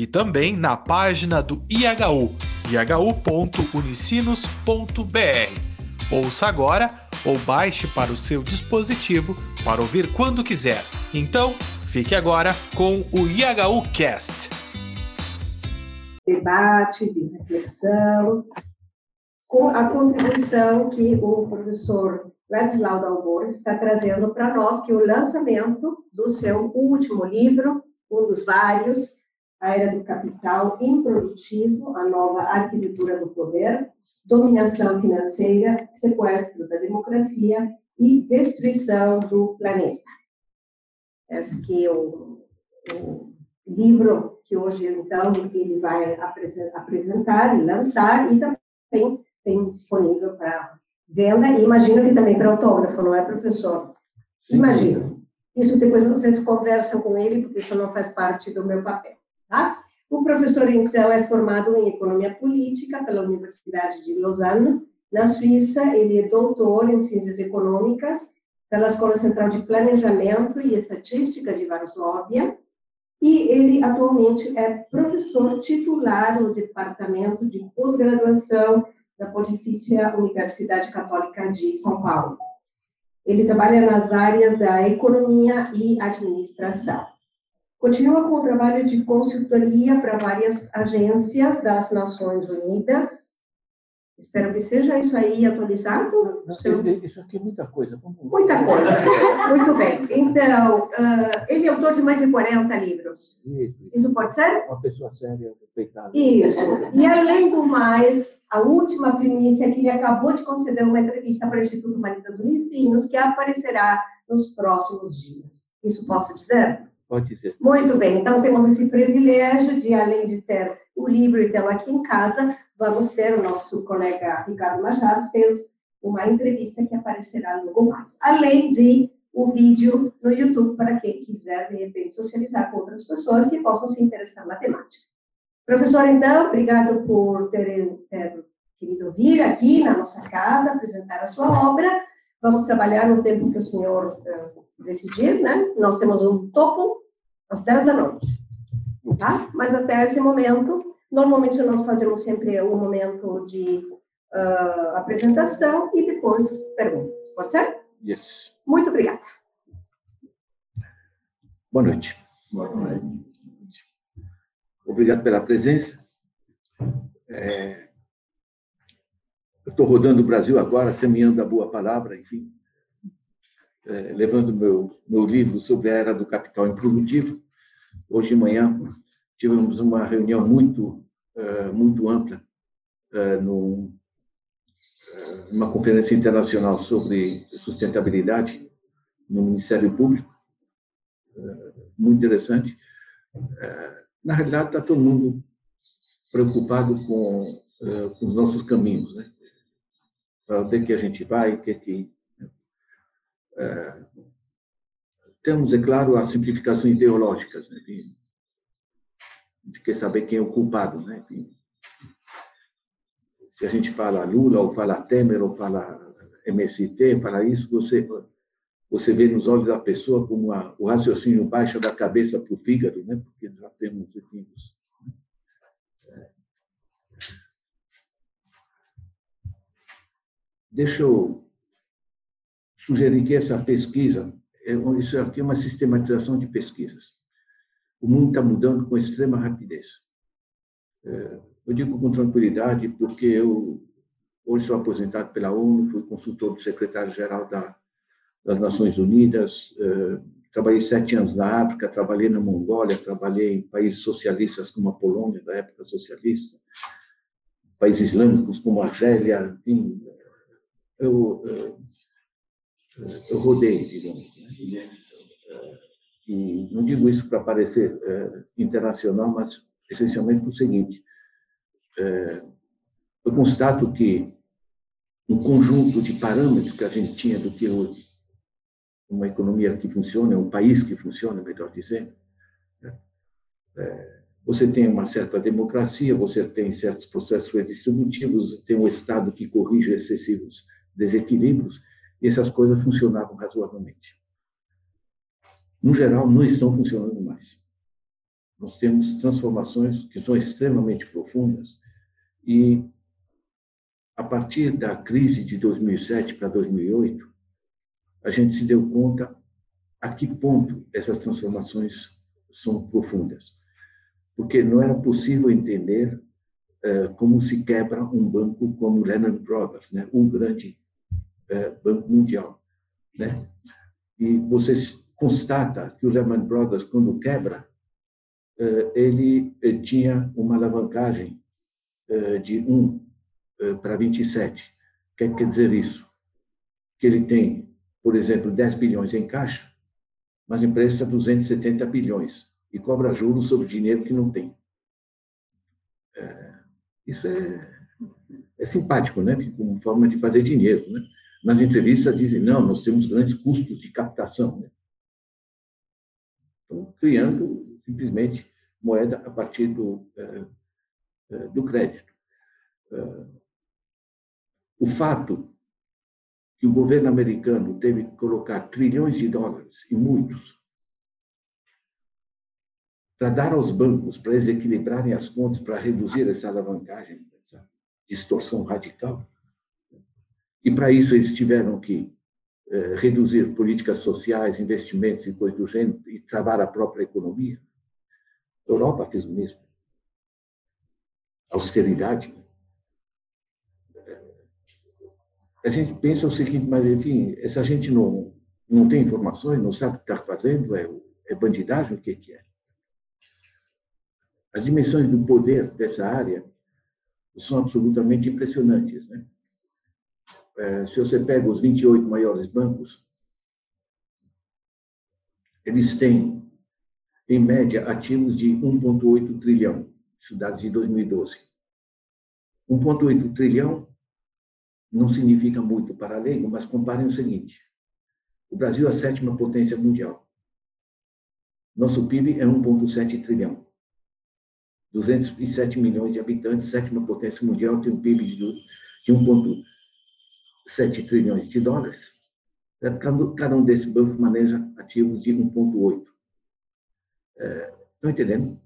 e também na página do IHU, ihu.unicinos.br. Ouça agora ou baixe para o seu dispositivo para ouvir quando quiser. Então, fique agora com o IHU Cast. Debate, de reflexão, com a contribuição que o professor Ladislau Dalbor está trazendo para nós, que é o lançamento do seu último livro, um dos vários, A Era do Capital Improdutivo, a nova arquitetura do poder, dominação financeira, sequestro da democracia e destruição do planeta. Esse aqui é o, o livro que hoje, então, ele vai apresentar e lançar, e também tem disponível para venda, e imagino que também para autógrafo, não é, professor? Sim. Imagino. Isso depois vocês conversam com ele, porque isso não faz parte do meu papel, tá? O professor, então, é formado em Economia Política pela Universidade de Lausanne, na Suíça. Ele é doutor em Ciências Econômicas pela Escola Central de Planejamento e Estatística de Varsóvia, e ele atualmente é professor titular no Departamento de Pós-Graduação da Pontifícia Universidade Católica de São Paulo. Ele trabalha nas áreas da economia e administração. Continua com o trabalho de consultoria para várias agências das Nações Unidas, Espero que seja isso aí atualizado. Não, seu... Isso aqui é muita coisa. Muita coisa. Muito bem. Então, uh, ele é autor de mais de 40 livros. Isso. Isso pode ser? Uma pessoa séria, respeitada. Isso. E, além do mais, a última primícia é que ele acabou de conceder uma entrevista para o Instituto Humanitas Unicinos, que aparecerá nos próximos dias. Isso posso dizer? Pode ser. Muito bem. Então, temos esse privilégio de, além de ter o livro e tê-lo aqui em casa, vamos ter o nosso colega Ricardo Machado fez uma entrevista que aparecerá logo mais. Além de o vídeo no YouTube para quem quiser, de repente, socializar com outras pessoas que possam se interessar na temática. Professor, então, obrigado por ter, ter querido vir aqui na nossa casa, apresentar a sua obra. Vamos trabalhar no tempo que o senhor uh, decidir, né? Nós temos um topo às 10 da noite, tá? Mas até esse momento, Normalmente nós fazemos sempre um momento de uh, apresentação e depois perguntas. Pode ser? Yes. Muito obrigada. Boa noite. Boa noite. Obrigado pela presença. É, eu estou rodando o Brasil agora, semeando a boa palavra, enfim, é, levando meu meu livro sobre a era do capital improdutivo. Hoje de manhã tivemos uma reunião muito, uh, muito ampla uh, no, uh, numa conferência internacional sobre sustentabilidade no Ministério Público, muito interessante. na realidade, está todo mundo preocupado com, com os nossos caminhos, né? Para onde é que a gente vai, o que é que... temos, é claro, as simplificações ideológicas, né? gente quer saber quem é o culpado, né? Se a gente fala Lula, ou fala Temer, ou fala MST, fala isso, você, você vê nos olhos da pessoa como a, o raciocínio baixa da cabeça para o fígado, né? Porque já temos definidos. É. Deixa eu sugerir que essa pesquisa, é, isso aqui é uma sistematização de pesquisas o mundo está mudando com extrema rapidez. É, eu digo com tranquilidade porque eu hoje sou aposentado pela ONU, fui consultor do secretário-geral da, das Nações Unidas, é, trabalhei sete anos na África, trabalhei na Mongólia, trabalhei em países socialistas como a Polônia, da época socialista, países islâmicos como a Argélia, enfim, eu, eu, eu rodei, digamos. Né? E não digo isso para parecer é, internacional, mas essencialmente para o seguinte: é, eu constato que um conjunto de parâmetros que a gente tinha do que uma economia que funciona, um país que funciona, melhor dizendo. Né? É, você tem uma certa democracia, você tem certos processos redistributivos, tem um Estado que corrige excessivos desequilíbrios, e essas coisas funcionavam razoavelmente. No geral, não estão funcionando mais. Nós temos transformações que são extremamente profundas e a partir da crise de 2007 para 2008, a gente se deu conta a que ponto essas transformações são profundas. Porque não era possível entender uh, como se quebra um banco como Lehman Brothers, né? um grande uh, banco mundial. Né? E você constata que o Lehman Brothers, quando quebra, uh, ele, tinha uma alavancagem de 1 para 27. O que quer dizer isso? Que ele tem, por exemplo, 10 bilhões em caixa, mas empresta 270 bilhões e cobra juros sobre dinheiro que não tem. É, isso é, é simpático, né? Como forma de fazer dinheiro, né? Nas entrevistas dizem, não, nós temos grandes custos de captação. Né? Estão criando, simplesmente, moeda a partir do, é, é do crédito. É, o fato que o governo americano teve que colocar trilhões de dólares, e muitos, para dar aos bancos, para eles equilibrarem as contas, para reduzir essa alavancagem, essa distorção radical. E para isso eles tiveram que eh, reduzir políticas sociais, investimentos e coisas do gênero, e travar a própria economia. A Europa fez o mesmo. Austeridade. A gente pensa o seguinte, mas enfim, essa gente não, não tem informações, não sabe o que está fazendo, é, é bandidagem, o que, que é? As dimensões do poder dessa área são absolutamente impressionantes. Né? É, se você pega os 28 maiores bancos, eles têm, em média, ativos de 1,8 trilhão, isso dados de 2012. 1,8 trilhão não significa muito para leigo, mas comparem o seguinte: o Brasil é a sétima potência mundial. Nosso PIB é 1,7 trilhão. 207 milhões de habitantes, sétima potência mundial, tem um PIB de 1,7 trilhões de dólares. Cada um desses bancos maneja ativos de 1,8. É, estão entendendo?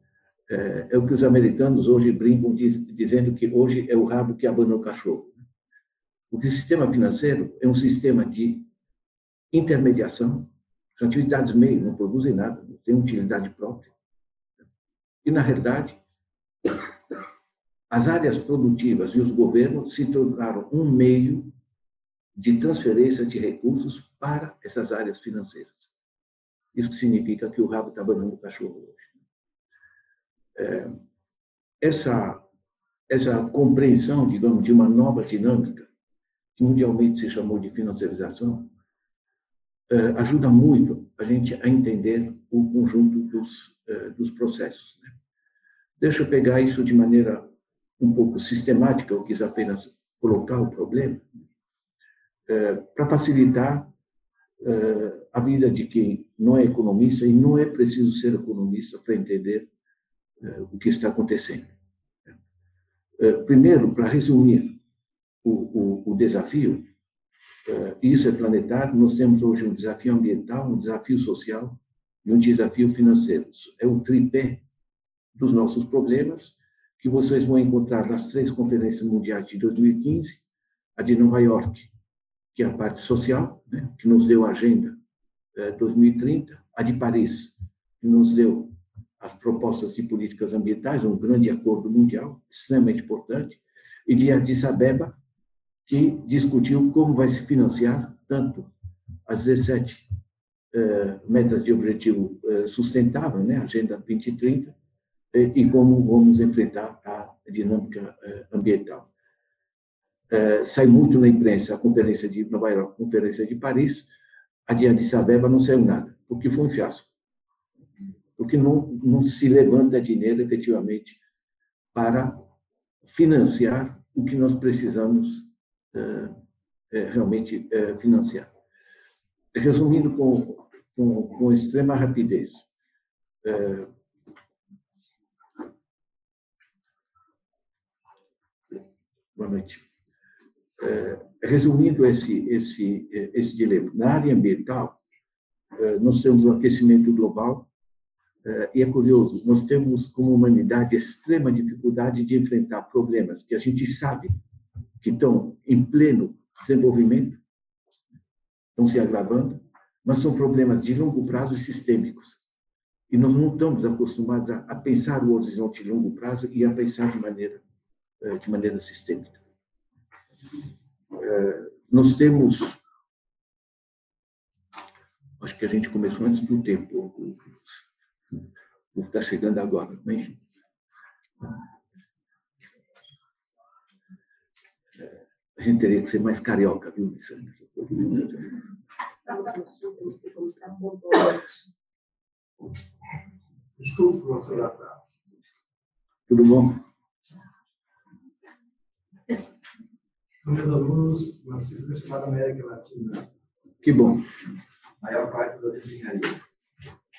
É, é, o que os americanos hoje brincam diz, dizendo que hoje é o rabo que abanou o cachorro. Porque o sistema financeiro é um sistema de intermediação, são atividades meio, não produzem nada, não têm utilidade própria. E, na realidade, as áreas produtivas e os governos se tornaram um meio de transferência de recursos para essas áreas financeiras. Isso significa que o rabo está banando o cachorro hoje. É, essa, essa compreensão, digamos, de uma nova dinâmica, que mundialmente se chamou de financiarização, é, ajuda muito a gente a entender o conjunto dos, é, dos processos. Né? Deixa eu pegar isso de maneira um pouco sistemática, eu quis apenas colocar o problema, é, para facilitar é, a vida de quem não é economista, e não é preciso ser economista para entender é, o que está acontecendo. Primeiro, para resumir o, o, o desafio, isso é planetário, nós temos hoje um desafio ambiental, um desafio social e um desafio financeiro. É o tripé dos nossos problemas que vocês vão encontrar nas três conferências mundiais de 2015, a de Nova York, que é a parte social, né, que nos deu a agenda eh, 2030, a de Paris, que nos deu as propostas de políticas ambientais, um grande acordo mundial, extremamente importante, e de Addis Abeba, que discutiu como vai se financiar tanto as 17 eh, metas de objetivo eh, sustentável, né, Agenda 2030, e como vamos enfrentar a dinâmica ambiental. Eh, sai muito na imprensa a conferência de Nova York, a conferência de Paris, a de Addis Abeba não saiu nada, porque foi um fiasco. Porque não, não se levanta dinheiro efetivamente para financiar o que nós precisamos uh, é, realmente é, financiar. Resumindo com, com, com extrema rapidez, é, boa noite. É, resumindo esse, esse, esse dilema, na área ambiental, é, nós temos o aquecimento global, e é curioso, nós temos como humanidade extrema dificuldade de enfrentar problemas que a gente sabe que estão em pleno desenvolvimento, estão se agravando, mas são problemas de longo prazo e sistêmicos. E nós não estamos acostumados a, a pensar o horizonte de longo prazo e a pensar de maneira, de maneira sistêmica. É, nós temos. Acho que a gente começou antes do tempo. Está chegando agora. Mas, é, a gente teria que ser mais carioca, viu, Lissandra? Desculpe, professor Tudo bom? São meus alunos na disciplina chamada América Latina. Que bom. A maior parte das engenharias.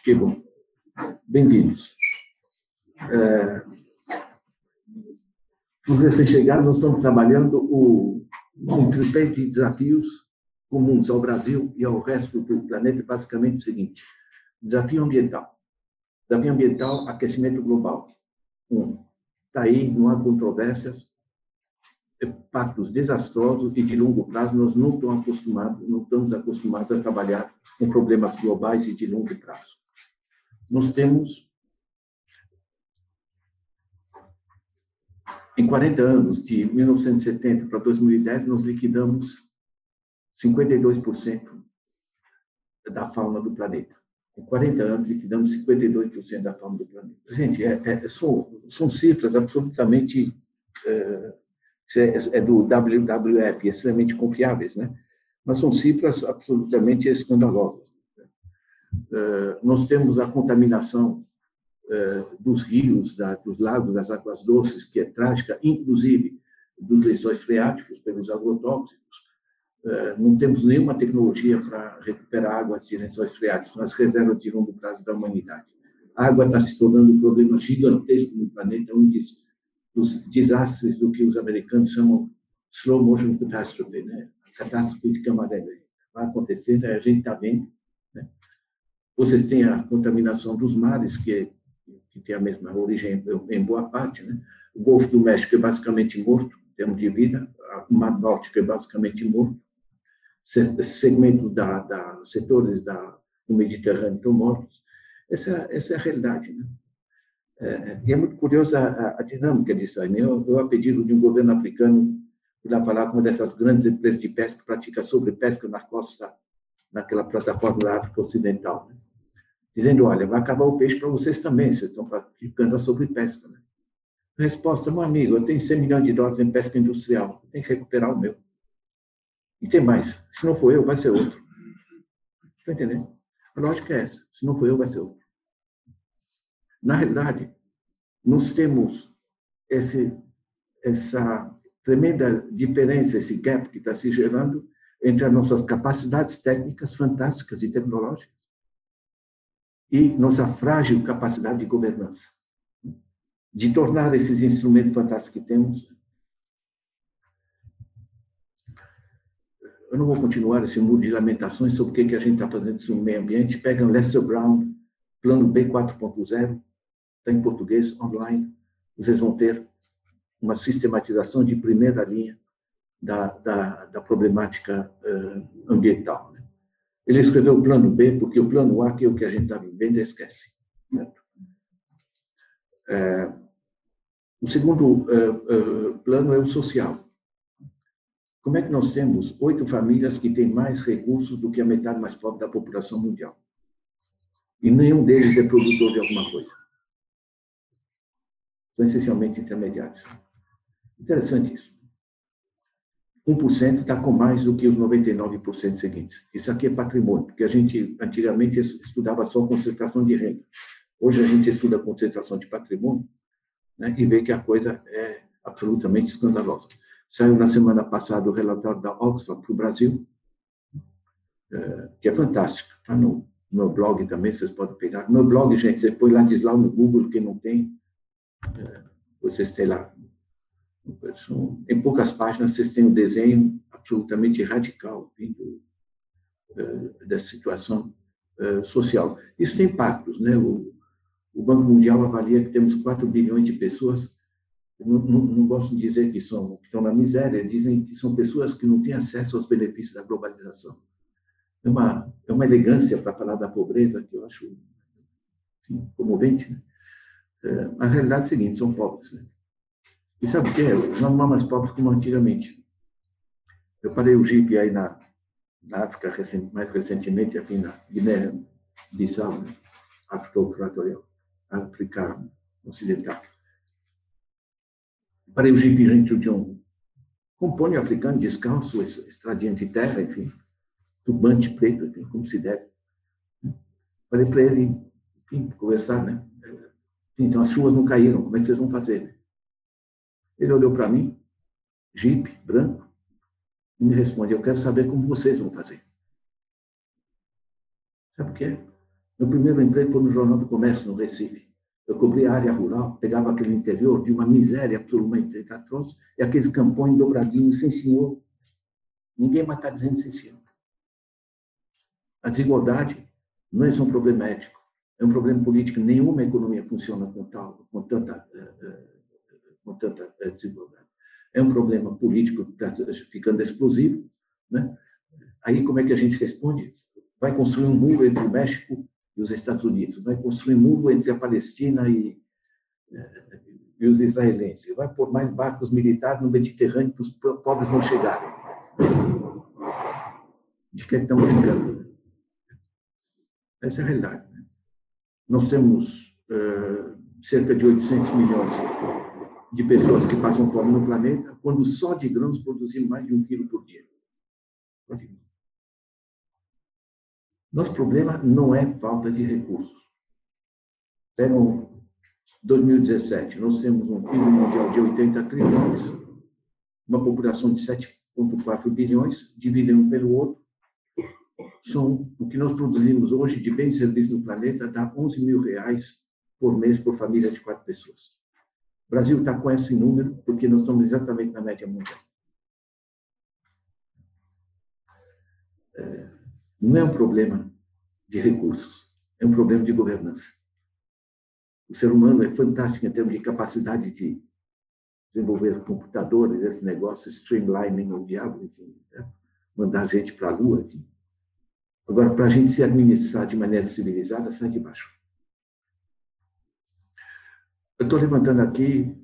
Que bom. Bem-vindos. É, por recém-chegado, nós estamos trabalhando o, um tripé de desafios comuns ao Brasil e ao resto do planeta, basicamente o seguinte: desafio ambiental. Desafio ambiental, aquecimento global. Um, está aí, não há controvérsias, impactos desastrosos e de longo prazo, nós não estamos acostumados, não estamos acostumados a trabalhar com problemas globais e de longo prazo. Nós temos em 40 anos, de 1970 para 2010, nós liquidamos 52% da fauna do planeta. Em 40 anos, liquidamos 52% da fauna do planeta. Gente, é, é, são, são cifras absolutamente é, é, é do WWF, extremamente confiáveis, né? Mas são cifras absolutamente escandalosas. Uh, nós temos a contaminação dos rios, dos lagos, das águas doces, que é trágica, inclusive dos lençóis freáticos pelos agrotóxicos. Não temos nenhuma tecnologia para recuperar águas de lençóis freáticos nas reservas de longo prazo da humanidade. A água está se tornando um problema gigantesco no planeta, um dos os desastres do que os americanos chamam slow motion catastrophe, né? catástrofe de câmara. Vai acontecer, né? a gente está vendo. Né? Vocês têm a contaminação dos mares, que, é, que tem a mesma origem em boa parte. Né? O Golfo do México é basicamente morto, em termos de vida. O Mar Báltico é basicamente morto. Segmentos da, da setores da, do Mediterrâneo estão mortos. Essa, essa é a realidade. Né? É, e é muito curiosa a, a, dinâmica disso aí. Né? Eu, eu, a pedido de um governo africano, fui lá falar com uma dessas grandes empresas de pesca que pratica sobrepesca na costa, naquela plataforma da África Ocidental, né? dizendo, olha, vai acabar o peixe para vocês também, vocês estão praticando a sobrepesca. Né? Resposta, meu amigo, eu tenho 100 milhões de dólares em pesca industrial, tem que recuperar o meu. E tem mais, se não for eu, vai ser outro. Está entendendo? A lógica é essa, se não for eu, vai ser outro. Na realidade, nós temos esse, essa tremenda diferença, esse gap que está se gerando entre as nossas capacidades técnicas fantásticas e tecnológicas e nossa frágil capacidade de governança, de tornar esses instrumentos fantásticos que temos. Eu não vou continuar esse muro de lamentações sobre o que a gente está fazendo no meio ambiente. Pegam Lester Brown, Plano B 4.0, está em português, online. Vocês vão ter uma sistematização de primeira linha da, da, da problemática uh, ambiental. Né? Ele escreveu o plano B, porque o plano A, que é o que a gente está vivendo, esquece. Né? É, o segundo uh, uh, plano é o social. Como é que nós temos oito famílias que têm mais recursos do que a metade mais pobre da população mundial? E nenhum deles é produtor de alguma coisa são essencialmente intermediários. Interessante isso. 1% está com mais do que os 99% seguintes. Isso aqui é patrimônio, porque a gente antigamente estudava só concentração de renda. Hoje a gente estuda concentração de patrimônio né, e vê que a coisa é absolutamente escandalosa. Saiu na semana passada o relatório da Oxford para o Brasil, é, que é fantástico. Está no meu blog também, vocês podem pegar. Meu blog, gente, você põe lá, diz lá no Google, quem não tem, vocês têm lá. Em poucas páginas, vocês têm um desenho absolutamente radical vindo é, dessa situação social. Isso tem impactos, né? O, o Banco Mundial avalia que temos 4 bilhões de pessoas não, não, gosto de dizer que, são, que estão na miséria, dizem que são pessoas que não têm acesso aos benefícios da globalização é uma, é uma elegância para falar da pobreza que eu acho assim, comovente. Né? É, a realidade é a seguinte: são pobres. Né? E sabe o que é? Não são mais pobres como antigamente. Eu parei o Jeep aí na, na África, mais recentemente, aqui na Guiné-Bissau, né? África Equatorial, África Ocidental. Parei o Jeep dentro de um compônio africano, descalço, estradinha de terra, enfim turbante preto, como se deve. Falei para ele, enfim, conversar, né? Então, as chuvas não caíram, como é que vocês vão fazer? Ele olhou para mim, jipe, branco, e me responde, eu quero saber como vocês vão fazer. Sabe por quê? Meu primeiro emprego foi no Jornal do Comércio, no Recife. Eu cobria a área rural, pegava aquele interior de uma miséria absolutamente atroz, e aqueles campões dobradinhos, sem senhor. Ninguém mais está dizendo sem senhor. A desigualdade não é só um problema ético, é um problema político. Nenhuma economia funciona com, tal, com tanta, eh, eh, com tanta eh, desigualdade. É um problema político que está ficando explosivo. Né? Aí, como é que a gente responde? Vai construir um muro entre o México e os Estados Unidos, vai construir um muro entre a Palestina e, e os israelenses, vai pôr mais barcos militares no Mediterrâneo para os pobres não chegarem. De que estão brincando? Essa é a realidade. Nós temos uh, cerca de 800 milhões de pessoas que passam fome no planeta, quando só de grãos produzimos mais de um quilo por dia. Nosso problema não é falta de recursos. Pegam 2017, nós temos um PIB mundial de 80 trilhões, uma população de 7,4 bilhões, dividimos pelo outro, são o que nós produzimos hoje de bens e serviços no planeta dá 11 mil reais por mês por família de quatro pessoas. O Brasil está com esse número porque nós estamos exatamente na média mundial. É, não é um problema de recursos, é um problema de governança. O ser humano é fantástico em termos de capacidade de desenvolver computadores, esse negócio, streamlining o diabo, enfim, né? mandar gente para a lua, enfim. Agora, para a gente se administrar de maneira civilizada, sai de baixo. Eu estou levantando aqui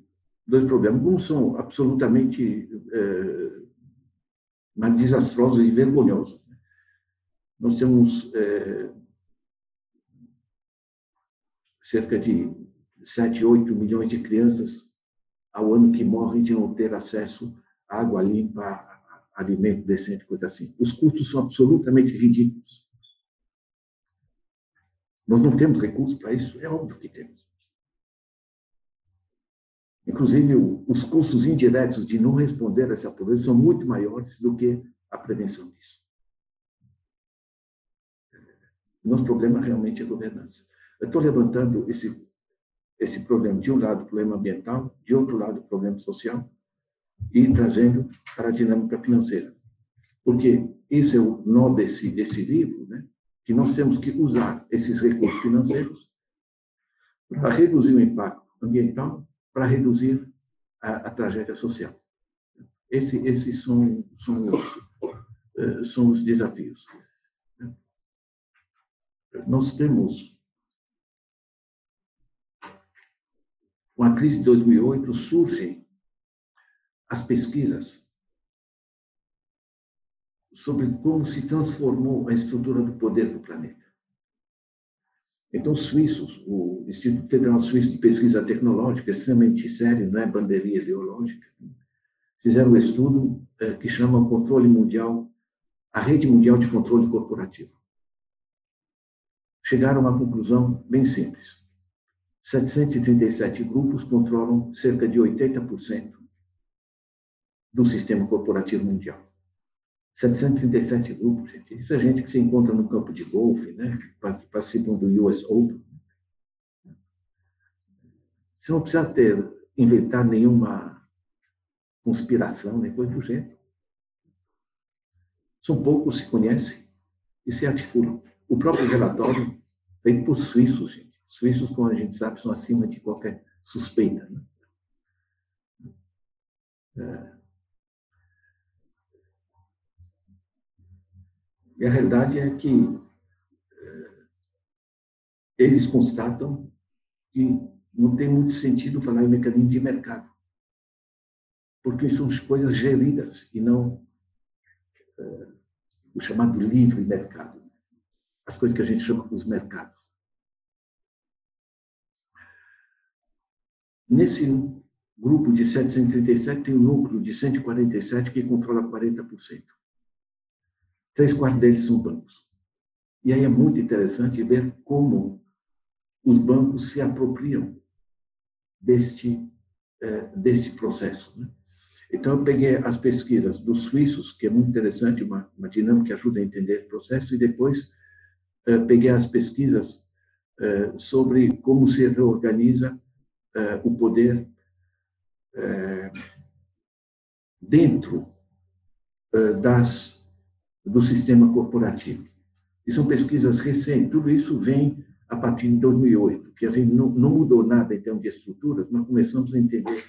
dois problemas. Um são absolutamente é, desastrosos e vergonhosos. Nós temos é, cerca de 7, 8 milhões de crianças ao ano que morrem de não ter acesso à água limpa, alimento decente, coisa assim. Os custos são absolutamente ridículos. Nós não temos recursos para isso? É óbvio que temos. Inclusive, os custos indiretos de não responder a essa pobreza são muito maiores do que a prevenção disso. Nosso problema realmente é governança. Eu estou levantando esse, esse problema, de um lado, problema ambiental, de outro lado, problema social, e trazendo para a dinâmica financeira. Porque isso é o nó desse, desse livro, né? que nós temos que usar esses recursos financeiros para reduzir o impacto ambiental, para reduzir a, a tragédia social. Esse, esses são, são, os, eh, são os desafios. Nós temos, com a crise de 2008, surgem as pesquisas sobre como se transformou a estrutura do poder do planeta. Então, os suíços, o Instituto Federal Suíço de Pesquisa Tecnológica, extremamente sério, não é bandeirinha ideológica, fizeram um estudo é, que chama Controle Mundial, a Rede Mundial de Controle Corporativo. Chegaram a uma conclusão bem simples. 737 grupos controlam cerca de 80% do sistema corporativo mundial. 737 grupos, gente. Isso é gente que se encontra no campo de golfe, né? participam do US Open. Você não precisa ter, inventar nenhuma conspiração, nem coisa do gênero. São poucos que se conhecem e se articulam. O próprio relatório feito por suíços, gente. Suíços, como a gente sabe, são acima de qualquer suspeita. Né? É. E a realidade é que é, eles constatam que não tem muito sentido falar em mecanismo de mercado, porque são coisas geridas e não é, o chamado livre mercado, as coisas que a gente chama os mercados. Nesse grupo de 737 tem um núcleo de 147 que controla 40%. Três quartos deles são bancos. E aí é muito interessante ver como os bancos se apropriam deste, é, deste processo. Né? Então, eu peguei as pesquisas dos suíços, que é muito interessante, uma, uma dinâmica que ajuda a entender o processo, e depois é, peguei as pesquisas é, sobre como se reorganiza o poder dentro das do sistema corporativo. E são pesquisas recentes, tudo isso vem a partir de 2008, que a gente não, não mudou nada em termos de estruturas, mas começamos a entender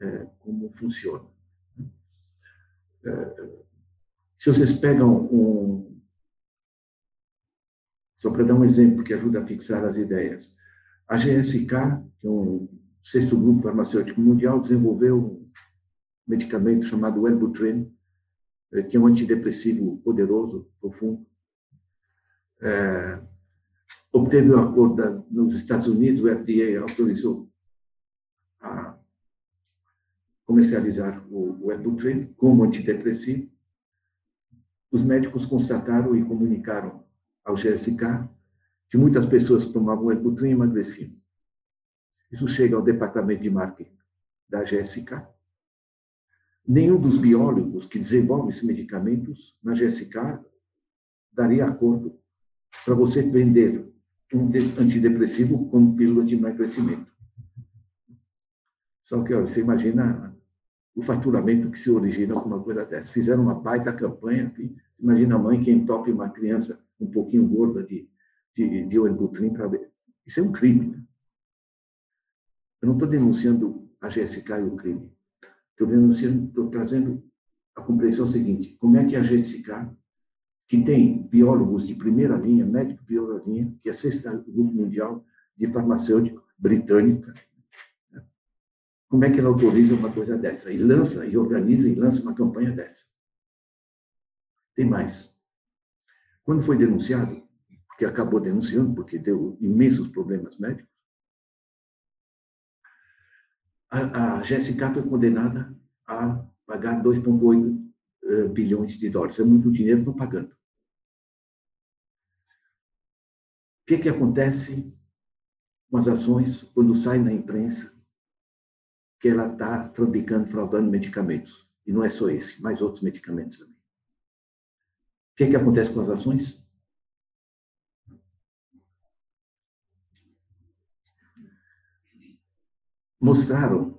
é, como funciona. É, se vocês pegam um. Só para dar um exemplo que ajuda a fixar as ideias. A GSK, que é um sexto grupo farmacêutico mundial, desenvolveu um medicamento chamado Wellbutrin, é, que é um antidepressivo poderoso, profundo. É, obteve o um acordo nos Estados Unidos, o FDA autorizou a comercializar o, o como antidepressivo. Os médicos constataram e comunicaram ao GSK que muitas pessoas tomavam o Eputrin emagreciam. Isso chega ao departamento de marketing da GSK nenhum dos biólogos que desenvolvem esses medicamentos na GSK daria acordo para você vender um antidepressivo como pílula de emagrecimento. Só que ó, você imagina o faturamento que se origina com uma coisa dessa. Fizeram uma baita campanha aqui. Imagina a mãe que entope uma criança um pouquinho gorda de, de, de para ver. Isso é um crime. Né? Eu não estou denunciando a GSK e o crime. Estou trazendo a compreensão seguinte: como é que a GSK, que tem biólogos de primeira linha, médico de primeira linha, que é sexta grupo mundial de farmacêutico britânica, né? como é que ela autoriza uma coisa dessa? E lança, e organiza e lança uma campanha dessa. Tem mais. Quando foi denunciado, que acabou denunciando, porque deu imensos problemas médicos, a, a Jéssica foi condenada a pagar 2,8 eh, bilhões de dólares. É muito dinheiro, não pagando. O que, que acontece com as ações quando sai na imprensa que ela está traficando, fraudando medicamentos? E não é só esse, mais outros medicamentos também. O que, que acontece com as ações? Mostraram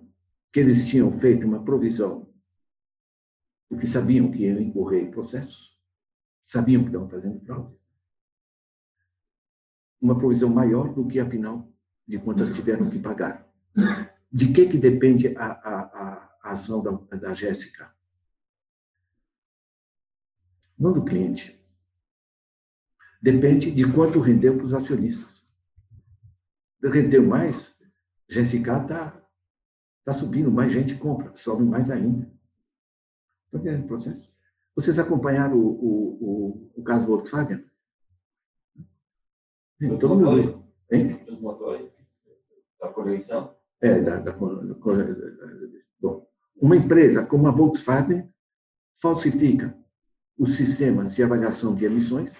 que eles tinham feito uma provisão, porque sabiam que iam incorrer em processos, sabiam que estavam fazendo fraude. Uma provisão maior do que, afinal de contas, tiveram que pagar. De que, que depende a, a, a ação da, da Jéssica? Não do cliente. Depende de quanto rendeu para os acionistas. Rendeu mais, GSK está tá subindo, mais gente compra, sobe mais ainda. Estão entendendo o processo? Vocês acompanharam o, o, o, o caso Volkswagen? Os Todo mundo. Hein? Os motores da correção? É, da, da, da, bom, uma empresa como a Volkswagen falsifica os sistemas de avaliação de emissões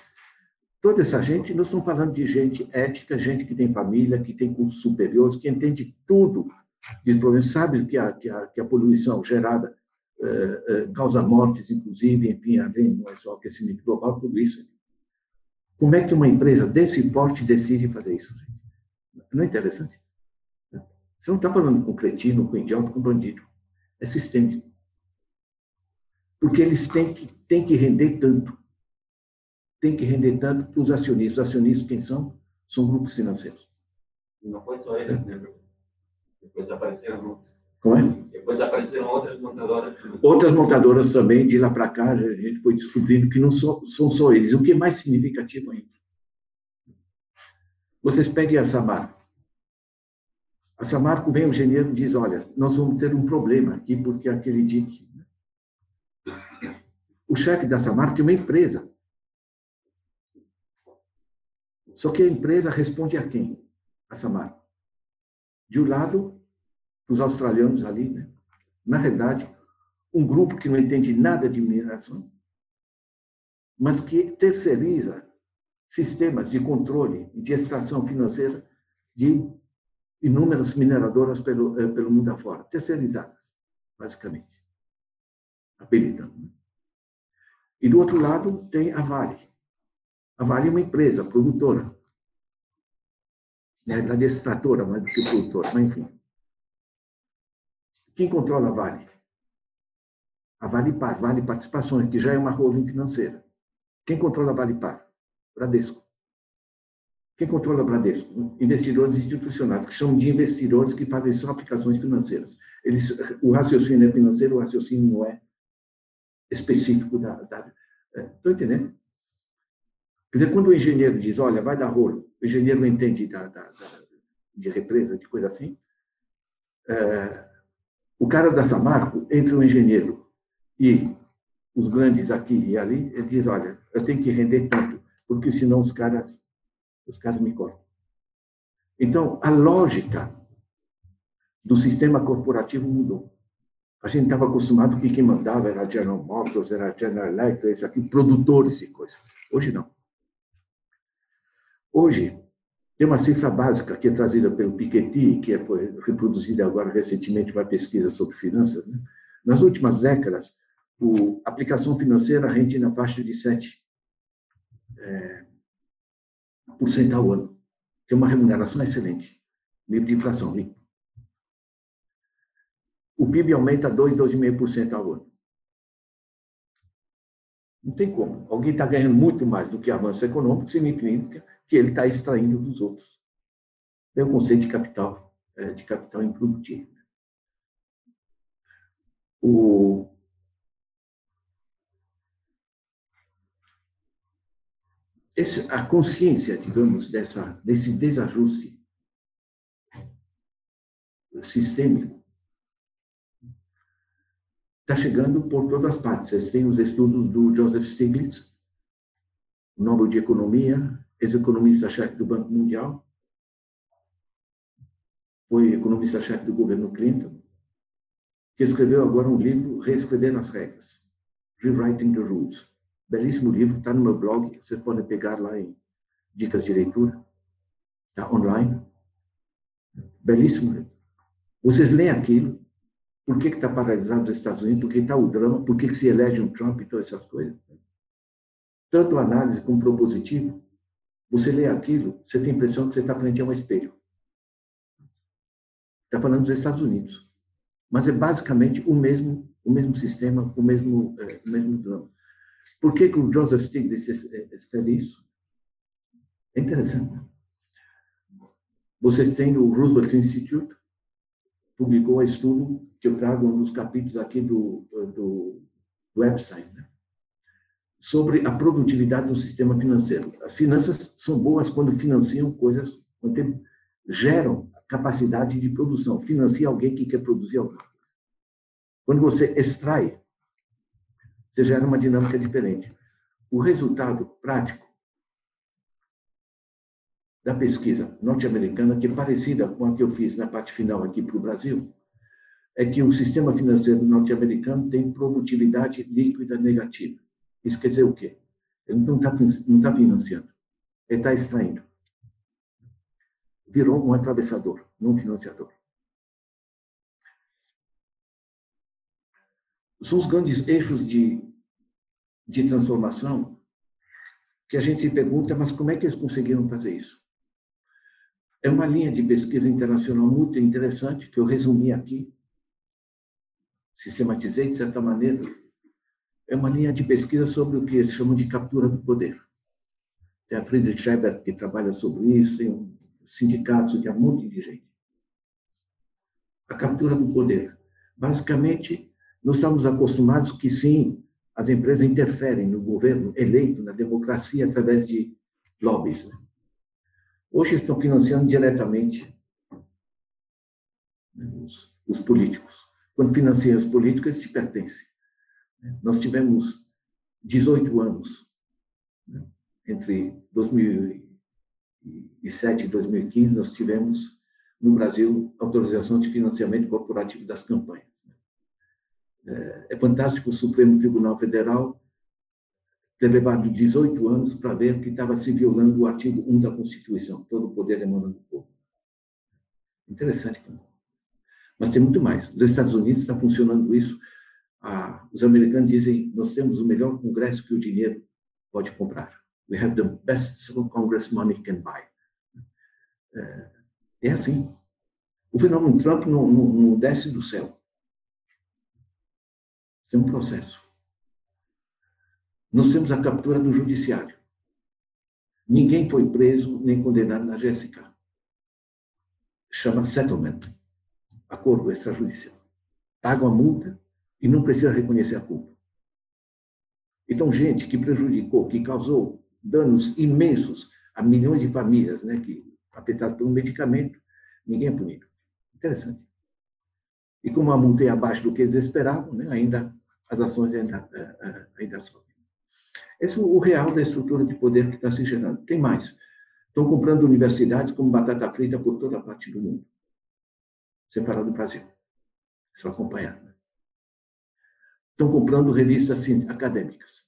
Toda essa gente, nós estamos falando de gente ética, gente que tem família, que tem cursos superiores, que entende tudo de problemas, sabe que a, que a, que a poluição gerada causa mortes, inclusive, enfim, além, não é só aquecimento global, tudo isso. Como é que uma empresa desse porte decide fazer isso, gente? Não é interessante? Você não está falando com cretino, com idiota, com bandido. É sistêmico. Porque eles têm que, têm que render tanto. Tem que render tanto para os acionistas. Os acionistas, quem são? São grupos financeiros. E não foi só eles, né? Depois apareceram. Como é? Depois apareceram outras montadoras. Outras montadoras também, de lá para cá, a gente foi descobrindo que não são, são só eles. O que é mais significativo ainda. Vocês peguem a Samarco. A Samarco vem o engenheiro e diz, olha, nós vamos ter um problema aqui, porque aquele DIC... O chefe da Samarco é uma empresa. Só que a empresa responde a quem? A Samarco. De um lado, os australianos ali, né? na realidade, um grupo que não entende nada de mineração, mas que terceiriza sistemas de controle e de extração financeira de inúmeras mineradoras pelo, eh, pelo mundo afora, terceirizadas, basicamente, apelidando. Né? E do outro lado tem a Vale. A Vale é uma empresa produtora, na realidade extratora mais do que produtora, mas enfim. Quem controla a Vale? A Vale Par, Vale Participações, que já é uma holding financeira. Quem controla a Vale Par? Bradesco. Quem controla a Bradesco? Investidores institucionais, que chamam de investidores que fazem só aplicações financeiras. Eles, o raciocínio é financeiro, o raciocínio não é específico da. Estão é, entendendo? Quer dizer, quando o engenheiro diz, olha, vai dar rolo, o engenheiro não entende da, da, da de represa, de coisa assim, é, o cara da Samarco, entre o engenheiro e os grandes aqui e ali, ele diz, olha, eu tenho que render tanto, porque senão os caras, os caras me cortam. Então, a lógica do sistema corporativo mudou. A gente estava acostumado que quem mandava era General Motors, era General Electric, esse aqui, produtores e coisas. Hoje não. Hoje, tem uma cifra básica que é trazida pelo Piketty, que é, reproduzida agora recentemente para pesquisa sobre finanças. Né? Nas últimas décadas, a aplicação financeira rende na faixa de 7% é, cento ao ano. Tem uma remuneração excelente, livre de inflação, limpo. O PIB aumenta 2, 2,5% ao ano. Não tem como. Alguém está ganhando muito mais do que avanço econômico, significa que ele está extraindo dos outros. É o conceito de capital, é, de capital improdutivo. O, a consciência, digamos, dessa, desse desajuste sistêmico está chegando por todas as partes. Vocês têm os estudos do Joseph Stiglitz, Nobel de Economia, ex-economista-chefe do Banco Mundial, foi economista-chefe do governo Clinton, que escreveu agora um livro, Reescrevendo as Regras, Rewriting the Rules. Belíssimo livro, está no meu blog, vocês podem pegar lá em Dicas de Leitura, está online. Belíssimo livro. Vocês leem aquilo, por que está paralisado os Estados Unidos, por que está o drama, por que, que se elege um Trump e todas essas coisas. Tanto análise como propositivo, você lê aquilo, você tem a impressão que você está frente a um espelho. Está falando dos Estados Unidos. Mas é basicamente o mesmo, o mesmo sistema, o mesmo, é, o mesmo drama. Por que, que o Joseph Stiglitz escreve isso? É interessante. Vocês têm o Roosevelt Institute, publicou um estudo que eu trago dos capítulos aqui do, do, do website, né? Sobre a produtividade do sistema financeiro. As finanças são boas quando financiam coisas, quando geram capacidade de produção, financia alguém que quer produzir alguma coisa. Quando você extrai, você gera uma dinâmica diferente. O resultado prático da pesquisa norte-americana, que é parecida com a que eu fiz na parte final aqui para o Brasil, é que o sistema financeiro norte-americano tem produtividade líquida negativa. Isso quer dizer o quê? Ele não está não tá financiando, ele está extraindo. Virou um atravessador, não financiador. são os grandes eixos de, de transformação que a gente se pergunta, mas como é que eles conseguiram fazer isso? É uma linha de pesquisa internacional muito interessante, que eu resumi aqui, sistematizei de certa maneira. É uma linha de pesquisa sobre o que eles chamam de captura do poder. Tem a Friedrich Schreiber, que trabalha sobre isso, tem sindicatos, tem um monte de gente. A captura do poder. Basicamente, nós estamos acostumados que sim, as empresas interferem no governo eleito, na democracia, através de lobbies. Né? Hoje estão financiando diretamente os, os, políticos. Quando financiam os políticos, eles te pertencem. Nós tivemos 18 anos, né? entre 2007 e 2015, nós tivemos no Brasil autorização de financiamento corporativo das campanhas. É, é fantástico o Supremo Tribunal Federal ter levado 18 anos para ver que estava se violando o artigo 1 da Constituição, todo o poder emana do povo. Interessante. Mas tem muito mais. Nos Estados Unidos está funcionando isso. Ah, os americanos dizem: nós temos o melhor Congresso que o dinheiro pode comprar. We have the best Congress money can buy. É, é assim. O fenômeno Trump não, não, não desce do céu. Tem um processo. Nós temos a captura do judiciário. Ninguém foi preso nem condenado na GSK. Chama settlement, acordo extrajudicial. Paga a multa e não precisa reconhecer a culpa. Então, gente que prejudicou, que causou danos imensos a milhões de famílias, né, que afetadas por um medicamento, ninguém é punido. Interessante. E como a multa é abaixo do que eles esperavam, né, ainda as ações ainda, eh, eh, ainda sobem. Esse é o real da estrutura de poder que está se gerando. Tem mais. Estão comprando universidades como batata frita por toda a parte do mundo, separado do Brasil. É só acompanhar. Né? Estão comprando revistas acadêmicas.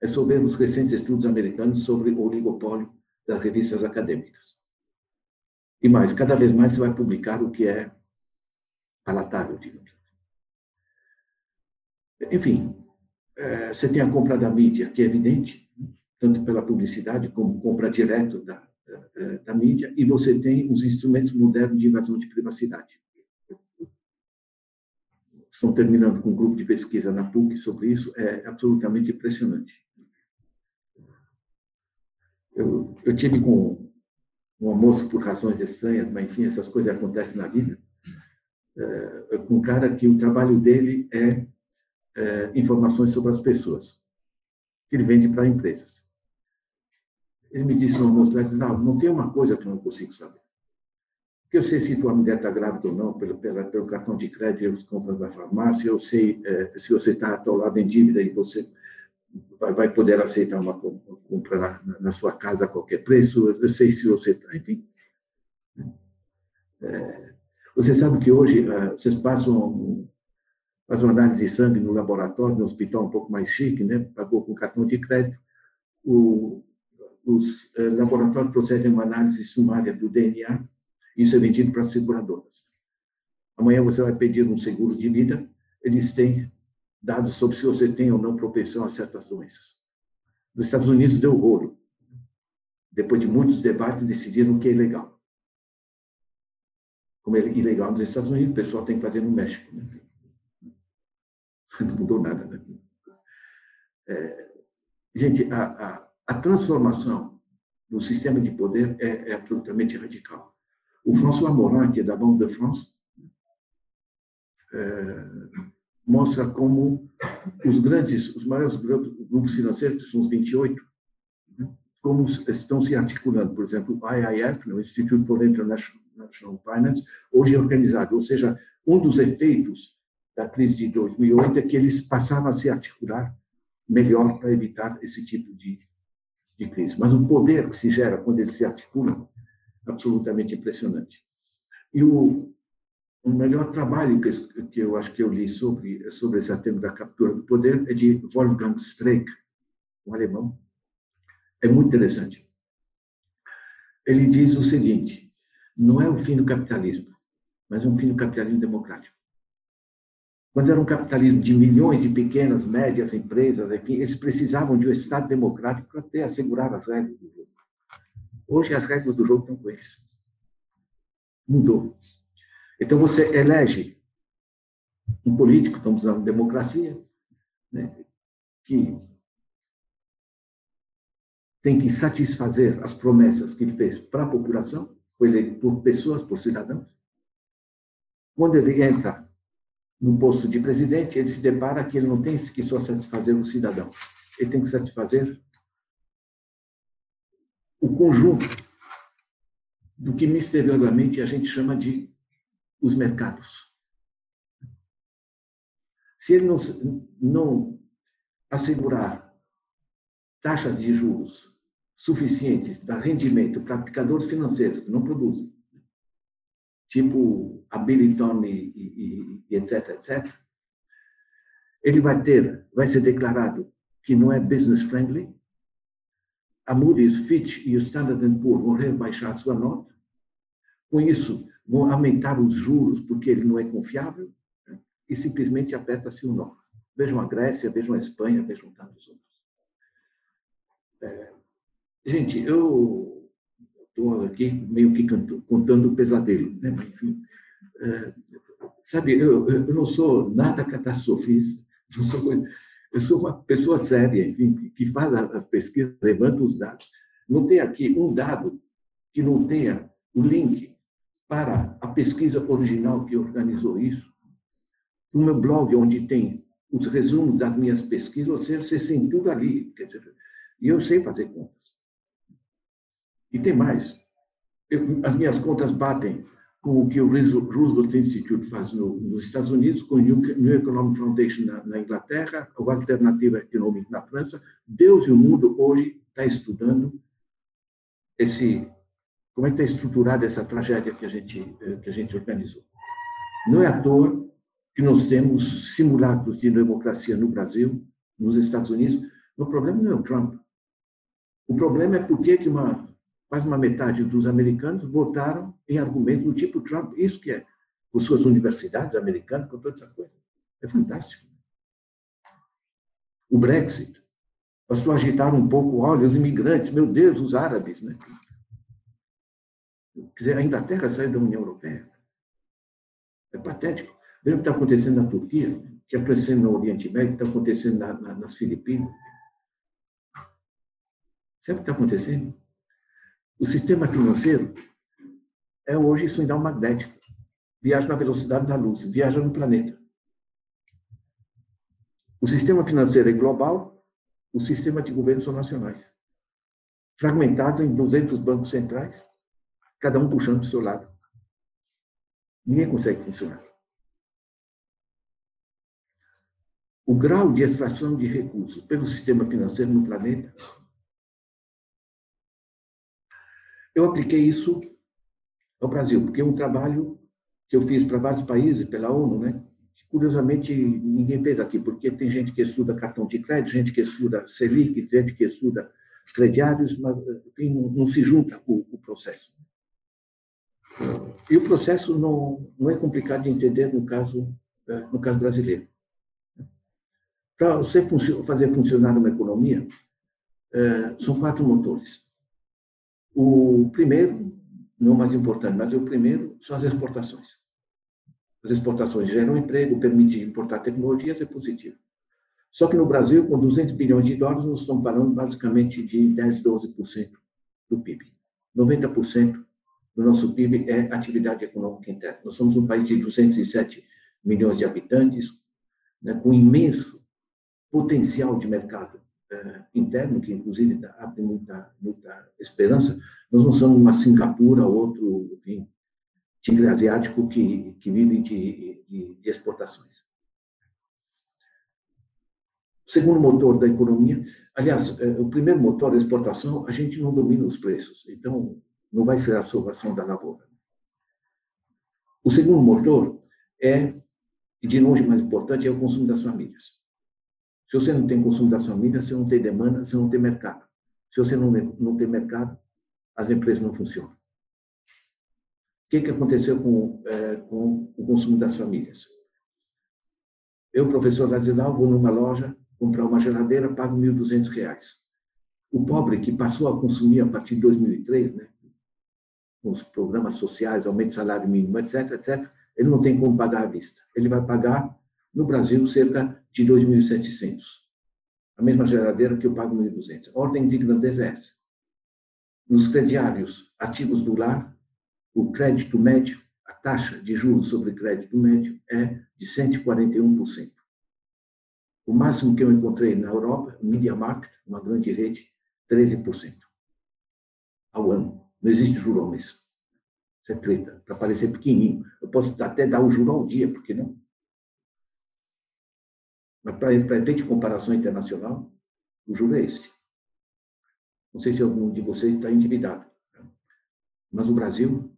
É só ver os recentes estudos americanos sobre o oligopólio das revistas acadêmicas. E mais, cada vez mais você vai publicar o que é palatável, digamos. Enfim, é, você tem a compra da mídia, que é evidente, tanto pela publicidade como compra direto da, da, da mídia, e você tem os instrumentos modernos de invasão de privacidade. Estão terminando com um grupo de pesquisa na PUC sobre isso, é absolutamente impressionante. Eu, eu tive com um almoço por razões estranhas, mas enfim, essas coisas acontecem na vida, é, com um cara que o trabalho dele é é, informações sobre as pessoas, que ele vende para empresas. Ele me disse no almoço, não, não tem uma coisa que eu não consigo saber. Porque eu sei se tua mulher está grávida ou não, pelo, pelo, pelo cartão de crédito, eu compro da farmácia, eu sei é, se você está atolado em dívida e você vai, vai poder aceitar uma compra na, na, sua casa a qualquer preço, eu sei se você está, enfim. É, você sabe que hoje é, vocês passam uma análise de sangue no laboratório, no hospital um pouco mais chique, né? pagou com cartão de crédito, o, os eh, laboratórios procedem uma análise sumária do DNA, isso é vendido para as seguradoras. Amanhã você vai pedir um seguro de vida, eles têm dados sobre se você tem ou não propensão a certas doenças. Nos Estados Unidos deu rolo. Depois de muitos debates, decidiram que é ilegal. Como é ilegal nos Estados Unidos, o pessoal tem que fazer no México. Né? não mudou nada. Né? É, gente, a, a, a, transformação do sistema de poder é, é, absolutamente radical. O François Morin, que é da Banque de France, é, mostra como os grandes, os maiores grupos financeiros, que são os 28, né, como estão se articulando. Por exemplo, o IIF, né, o Institute for International Finance, hoje é organizado, ou seja, um dos efeitos da crise de 2008 é que eles passaram a se articular melhor para evitar esse tipo de, de crise. Mas o poder que se gera quando eles se articulam absolutamente impressionante. E o, o melhor trabalho que, que eu acho que eu li sobre, sobre esse tema da captura do poder é de Wolfgang Streeck, um alemão. É muito interessante. Ele diz o seguinte: não é o fim do capitalismo, mas um fim do capitalismo democrático. Quando era um capitalismo de milhões de pequenas, médias empresas, enfim, eles precisavam de um Estado democrático para ter assegurar as regras do jogo. Hoje as regras do jogo estão com eles. Mudou. Então você elege um político, estamos usando democracia, né, que tem que satisfazer as promessas que ele fez para a população, foi eleito por pessoas, por cidadãos. Quando ele entra no posto de presidente, ele se depara que ele não tem que só satisfazer o cidadão, ele tem que satisfazer o conjunto do que misteriosamente a gente chama de os mercados. Se ele não, não assegurar taxas de juros suficientes para rendimento para aplicadores financeiros que não produzem, tipo a e, e, e, etc, etc, ele vai ter, vai ser declarado que não é business friendly, a Moody's, Fitch e o Standard Poor's vão rebaixar sua nota, com isso vão aumentar os juros porque ele não é confiável, né? e simplesmente aperta-se o nó. Vejam a Grécia, vejam a Espanha, vejam tantos outros. É, gente, eu estou aqui meio que canto, contando o pesadelo, né? mas enfim, é, sabe, eu, eu não sou nada catastrofista, não sou, eu sou uma pessoa séria, enfim, que faz as pesquisas, levanta os dados. Não tem aqui um dado que não tenha o link para a pesquisa original que organizou isso. No meu blog, onde tem os resumos das minhas pesquisas, ou seja, você tem tudo ali. E eu sei fazer contas. E tem mais. Eu, as minhas contas batem com o que o Roosevelt Institute faz no, nos Estados Unidos, com o New, Economic Foundation na, na, Inglaterra, o Alternativa Econômica na França. Deus e o mundo hoje está estudando esse como é que está estruturada essa tragédia que a gente que a gente organizou. Não é à toa que nós temos simulacros de democracia no Brasil, nos Estados Unidos. O problema não é o Trump. O problema é por que uma quase uma metade dos americanos votaram em argumentos do tipo Trump. Isso que é, com suas universidades americanas, com toda essa coisa. É fantástico. O Brexit. Pastor agitaram um pouco, olha, os imigrantes, meu Deus, os árabes, né? Quer dizer, a Inglaterra saiu da União Europeia. É patético. Veja o que está acontecendo na Turquia, o que está acontecendo no Oriente Médio, o que está acontecendo na, na, nas Filipinas. Sabe o que está acontecendo? O sistema financeiro é hoje sinal magnético. Viaja na velocidade da luz, viaja no planeta. O sistema financeiro é global, o sistema de governo são nacionais. Fragmentados em 200 bancos centrais, cada um puxando para o seu lado. Ninguém consegue funcionar. O grau de extração de recursos pelo sistema financeiro no planeta Eu apliquei isso ao Brasil, porque é um trabalho que eu fiz para vários países, pela ONU, né? Curiosamente, ninguém fez aqui, porque tem gente que estuda cartão de crédito, gente que estuda Selic, gente que estuda crediários, mas enfim, não, se junta o, o, processo. E o processo não, não é complicado de entender no caso, é, no caso brasileiro. Para você fazer funcionar uma economia, é, são quatro motores. O primeiro, não mais importante, mas o primeiro são as exportações. As exportações geram emprego, permitem importar tecnologias, é positivo. Só que no Brasil, com 200 bilhões de dólares, nós estamos falando basicamente de 10, 12% do PIB. 90% do nosso PIB é atividade econômica interna. Nós somos um país de 207 milhões de habitantes, né, com imenso potencial de mercado eh, interno, que inclusive abre muita, muita esperança, nós não somos uma Singapura, outro, enfim, tigre asiático que, que vive de, de, de exportações. O segundo motor da economia, aliás, eh, o primeiro motor da exportação, a gente não domina os preços, então não vai ser a salvação da lavoura. O segundo motor é, e de longe mais importante, é o consumo das famílias. Se você não tem consumo das famílias, você não tem demanda, você não tem mercado. Se você não, não tem mercado, as empresas não funcionam. O que, que aconteceu com, é, com o consumo das famílias? Eu, professor Ladislau, vou numa loja comprar uma geladeira, pago R$ 1.200. O pobre que passou a consumir a partir de 2003, né, com os programas sociais, aumento do salário mínimo, etc., etc., ele não tem como pagar à vista. Ele vai pagar, no Brasil, cerca de 2.700. A mesma geladeira que eu pago 1.200. A ordem de grandeza é essa. Nos crediários ativos do lar, o crédito médio, a taxa de juros sobre crédito médio é de 141%. O máximo que eu encontrei na Europa, Media Market, uma grande rede, 13% ao ano. Não existe juro ao mês. Isso é treta, para parecer pequenininho. Eu posso até dar o juro ao dia, por que não? Para efeito de comparação internacional, o juro é esse. Não sei se algum de vocês está endividado. Mas o Brasil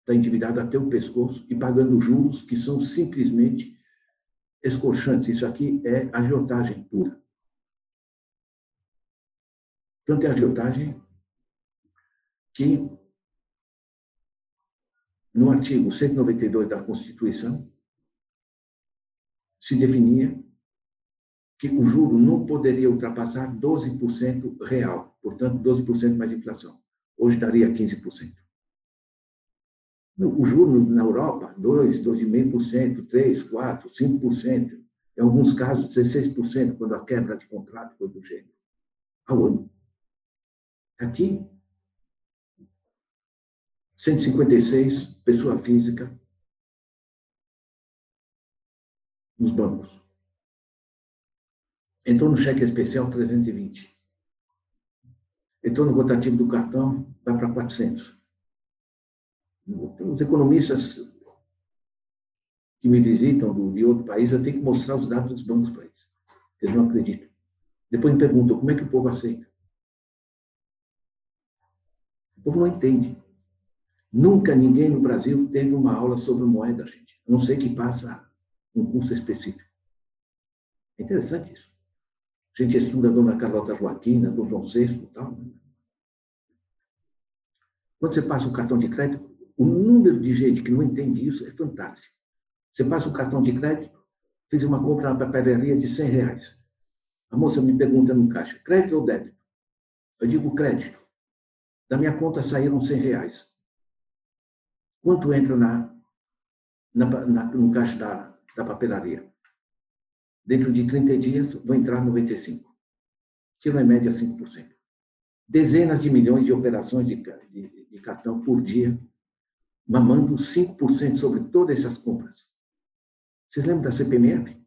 está endividado até o pescoço e pagando juros que são simplesmente escorchantes. Isso aqui é agiotagem pura. Tanto é agiotagem que, no artigo 192 da Constituição, se definia que o juro não poderia ultrapassar 12% real, portanto, 12% mais inflação. Hoje daria 15%. O juro na Europa, 2%, 2,5%, 3%, 4%, 5%, em alguns casos 16%, quando a quebra de contrato foi do gênero, ao ano. Aqui, 156, pessoa física, nos bancos. Entrou no cheque especial 320. Entrou no rotativo do cartão, vai para 400. Os economistas que me visitam de outro país, eu tenho que mostrar os dados dos bancos para eles. Eles não acreditam. Depois me perguntam como é que o povo aceita. O povo não entende. Nunca ninguém no Brasil teve uma aula sobre moeda, gente. A não sei que faça um curso específico. É interessante isso. A gente estuda a Dona Carlota Joaquina, Dom João VI e tal. Né? Quando você passa o cartão de crédito, o número de gente que não entende isso é fantástico. Você passa o cartão de crédito, fiz uma compra na papelaria de 100 reais. A moça me pergunta no caixa, crédito ou débito? Eu digo crédito. Da minha conta saíram 100 reais. Quanto entra na, na, na, no caixa da, da papelaria? Dentro de 30 dias, vão entrar 95. Tiro em média 5%. Dezenas de milhões de operações de, de, de cartão por dia, mamando 5% sobre todas essas compras. Vocês lembram da CPMF?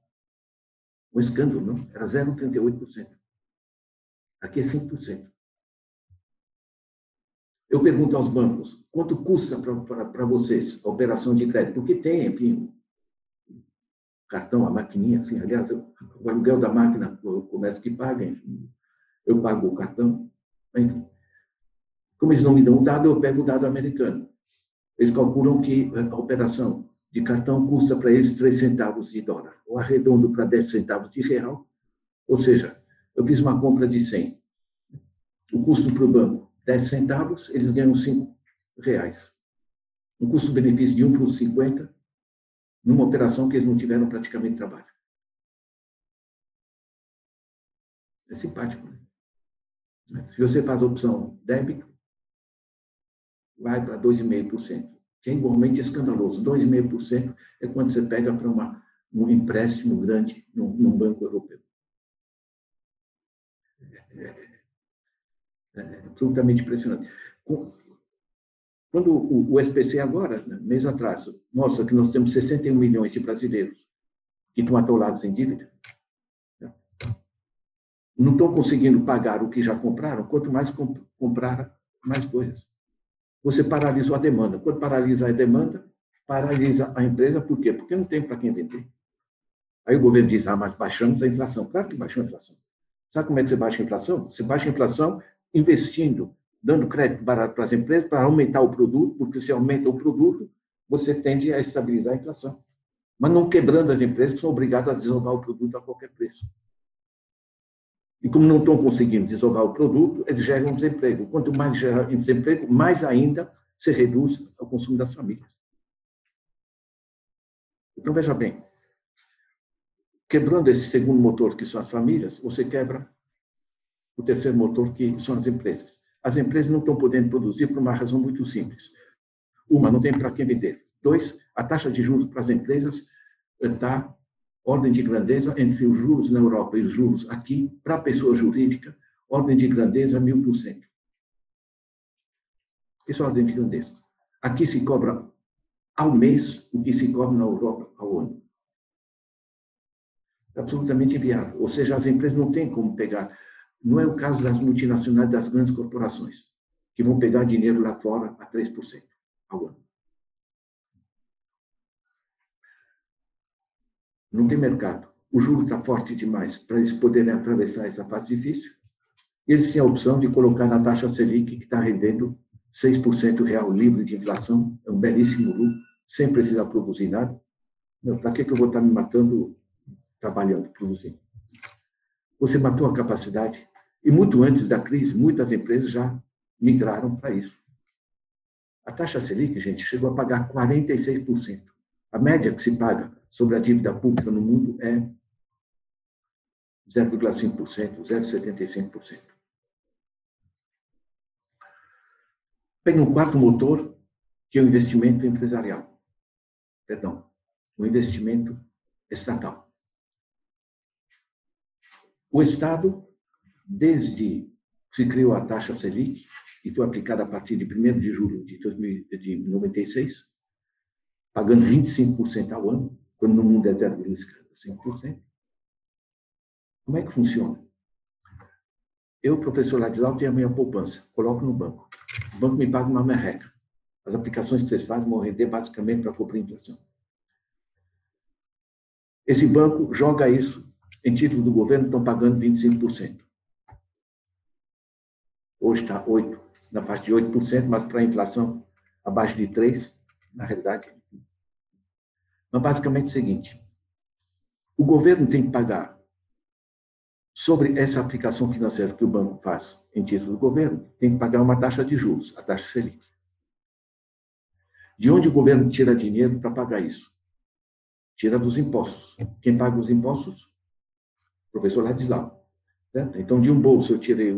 Um escândalo, não? Era 0,38%. Aqui é 5%. Eu pergunto aos bancos, quanto custa para vocês a operação de crédito? Porque tem, enfim, cartão, a maquininha, assim, aliás, o aluguel da máquina, o comércio que paga, enfim, eu pago o cartão, enfim. Como eles não me dão o dado, eu pego o dado americano. Eles calculam que a operação de cartão custa para eles 3 centavos de dólar, ou arredondo para 10 centavos de real, ou seja, eu fiz uma compra de 100. O custo para o banco, 10 centavos, eles ganham 5 reais. Um custo-benefício de 1 para 50, numa operação que eles não tiveram praticamente trabalho. É simpático. Né? Se você faz a opção débito, vai para 2,5%, que é igualmente escandaloso. 2,5% é quando você pega para uma, um empréstimo grande num, num banco europeu. É, é, é absolutamente impressionante. Quando o, o SPC agora, né, mês atrás, mostra que nós temos 61 milhões de brasileiros que estão atolados em dívida, né, não estão conseguindo pagar o que já compraram, quanto mais comp comprar mais coisas. Você paralisou a demanda. Quando paralisa a demanda, paralisa a empresa, por quê? Porque não tem para quem vender. Aí o governo diz, ah, mas baixamos a inflação. Claro que baixou a inflação. Sabe como é que você baixa a inflação? Você baixa a inflação investindo dando crédito barato para as empresas para aumentar o produto, porque se aumenta o produto, você tende a estabilizar a inflação. Mas não quebrando as empresas, são obrigadas a desovar o produto a qualquer preço. E como não estão conseguindo desovar o produto, eles geram desemprego. Quanto mais gerar desemprego, mais ainda se reduz o consumo das famílias. Então, veja bem, quebrando esse segundo motor, que são as famílias, você quebra o terceiro motor, que são as empresas. As empresas não estão podendo produzir por uma razão muito simples. Uma, não tem para quem vender. Dois, a taxa de juros para as empresas está ordem de grandeza entre os juros na Europa e os juros aqui, para a pessoa jurídica, ordem de grandeza mil por cento. Isso é ordem de grandeza. Aqui se cobra ao mês o que se cobra na Europa ao ano. É absolutamente inviável. Ou seja, as empresas não têm como pegar. Não é o caso das multinacionais, das grandes corporações, que vão pegar dinheiro lá fora a 3% ao ano. Não tem mercado. O juro está forte demais para eles poderem atravessar essa fase difícil. Eles têm a opção de colocar na taxa Selic, que está rendendo 6% real livre de inflação, é um belíssimo lucro, sem precisar produzir nada. Para que, que eu vou estar me matando trabalhando, produzindo? Você matou a capacidade. E muito antes da crise, muitas empresas já migraram para isso. A taxa Selic, gente, chegou a pagar 46%. A média que se paga sobre a dívida pública no mundo é 0,5%, 0,75%. Pega um quarto motor, que é o investimento empresarial. Perdão, o investimento estatal. O Estado, desde que se criou a taxa Selic, e foi aplicada a partir de 1 de julho de 1996, pagando 25% ao ano, quando no mundo é 0,5%. Como é que funciona? Eu, professor Ladislau, tenho a minha poupança, coloco no banco. O banco me paga uma merreca. As aplicações que vocês fazem vão render basicamente para cobrir a inflação. Esse banco joga isso em título do governo, estão pagando 25%. Hoje está 8%, na faixa de 8%, mas para a inflação abaixo de 3%, na realidade, mas basicamente é o seguinte: o governo tem que pagar sobre essa aplicação financeira que o banco faz em título do governo, tem que pagar uma taxa de juros, a taxa Selic. De onde o governo tira dinheiro para pagar isso? Tira dos impostos. Quem paga os impostos? O professor Ladislau. Então, de um bolso eu tirei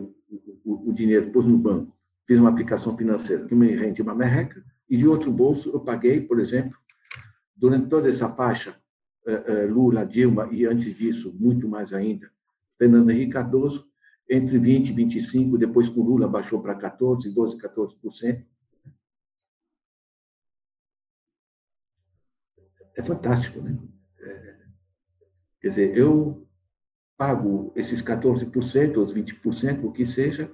o, dinheiro, pus no banco, fiz uma aplicação financeira que me rende uma merreca, e de outro bolso eu paguei, por exemplo, durante toda essa faixa, eh, eh, Lula, Dilma e antes disso, muito mais ainda, Fernando Henrique Cardoso, entre 20 e 25, depois com Lula baixou para 14, 12, 14%. É fantástico, né? É, quer dizer, eu pago esses 14%, ou 20%, o que seja,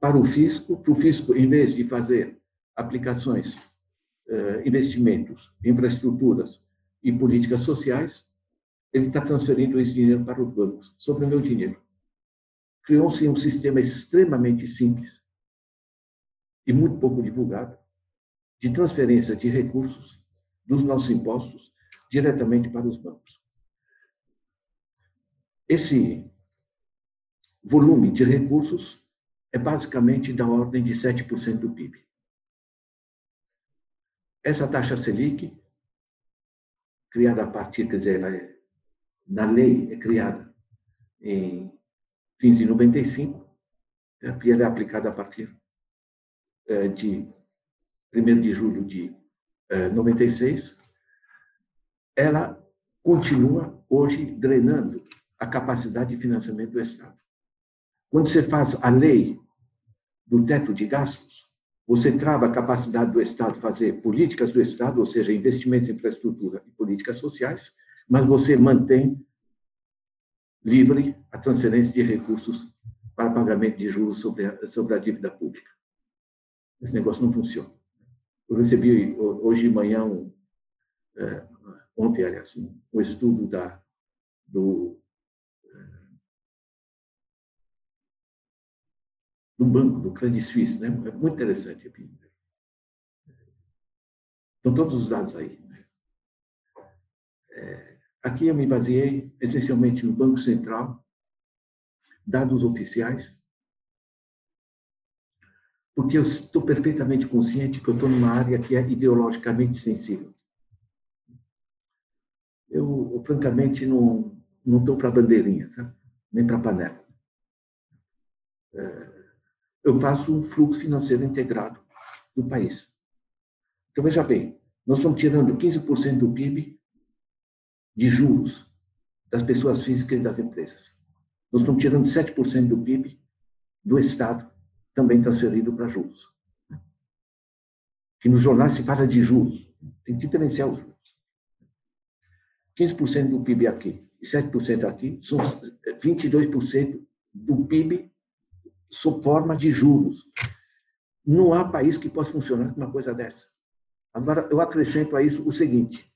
para o fisco, para o fisco, em vez de fazer aplicações uh, investimentos, infraestruturas e políticas sociais, ele está transferindo esse dinheiro para os bancos, sobre o meu dinheiro. Criou-se um sistema extremamente simples e muito pouco divulgado de transferência de recursos dos nossos impostos diretamente para os bancos. Esse volume de recursos é basicamente da ordem de 7% do PIB. Essa taxa Selic, criada a partir, quer dizer, é, na lei é criada em fins de 95, né, e ela é aplicada a partir é, de 1 de julho de 96, é, ela continua hoje drenando a capacidade de financiamento do Estado. Quando você faz a lei do teto de gastos, você trava a capacidade do Estado fazer políticas do Estado, ou seja, investimentos em infraestrutura e políticas sociais, mas você mantém livre a transferência de recursos para pagamento de juros sobre a, sobre a dívida pública. Esse negócio não funciona. Eu recebi hoje de manhã, um, é, ontem, aliás, um, um estudo da, do do banco, do Credit Suisse. Né? É muito interessante. Estão todos os dados aí. É, aqui eu me baseei essencialmente no Banco Central, dados oficiais, porque eu estou perfeitamente consciente que eu estou numa área que é ideologicamente sensível. Eu eu, francamente, não não estou para bandeirinha, sabe? nem para panela. É, eu faço um fluxo financeiro integrado do país. Então, veja bem, nós estamos tirando 15% do PIB de juros das pessoas físicas e das empresas. Nós estamos tirando 7% do PIB do Estado, também transferido para juros. Que nos jornais se fala de juros, tem que diferenciar os juros. 15% do PIB aqui e 7% aqui, são 22% do PIB sob forma de juros. Não há país que possa funcionar com uma coisa dessa. Agora, eu acrescento a isso o seguinte: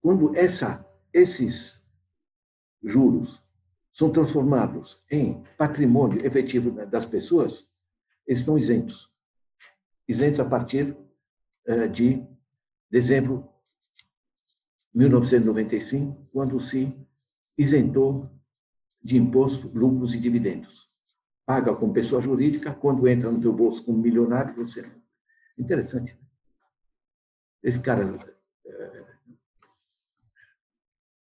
quando essa, esses juros são transformados em patrimônio efetivo das pessoas, eles estão isentos. Isentos a partir uh, de dezembro de 1995, quando se isentou de imposto lucros e dividendos. Paga como pessoa jurídica, quando entra no teu bolso como milionário, você não. Interessante. Né? Esse cara. É...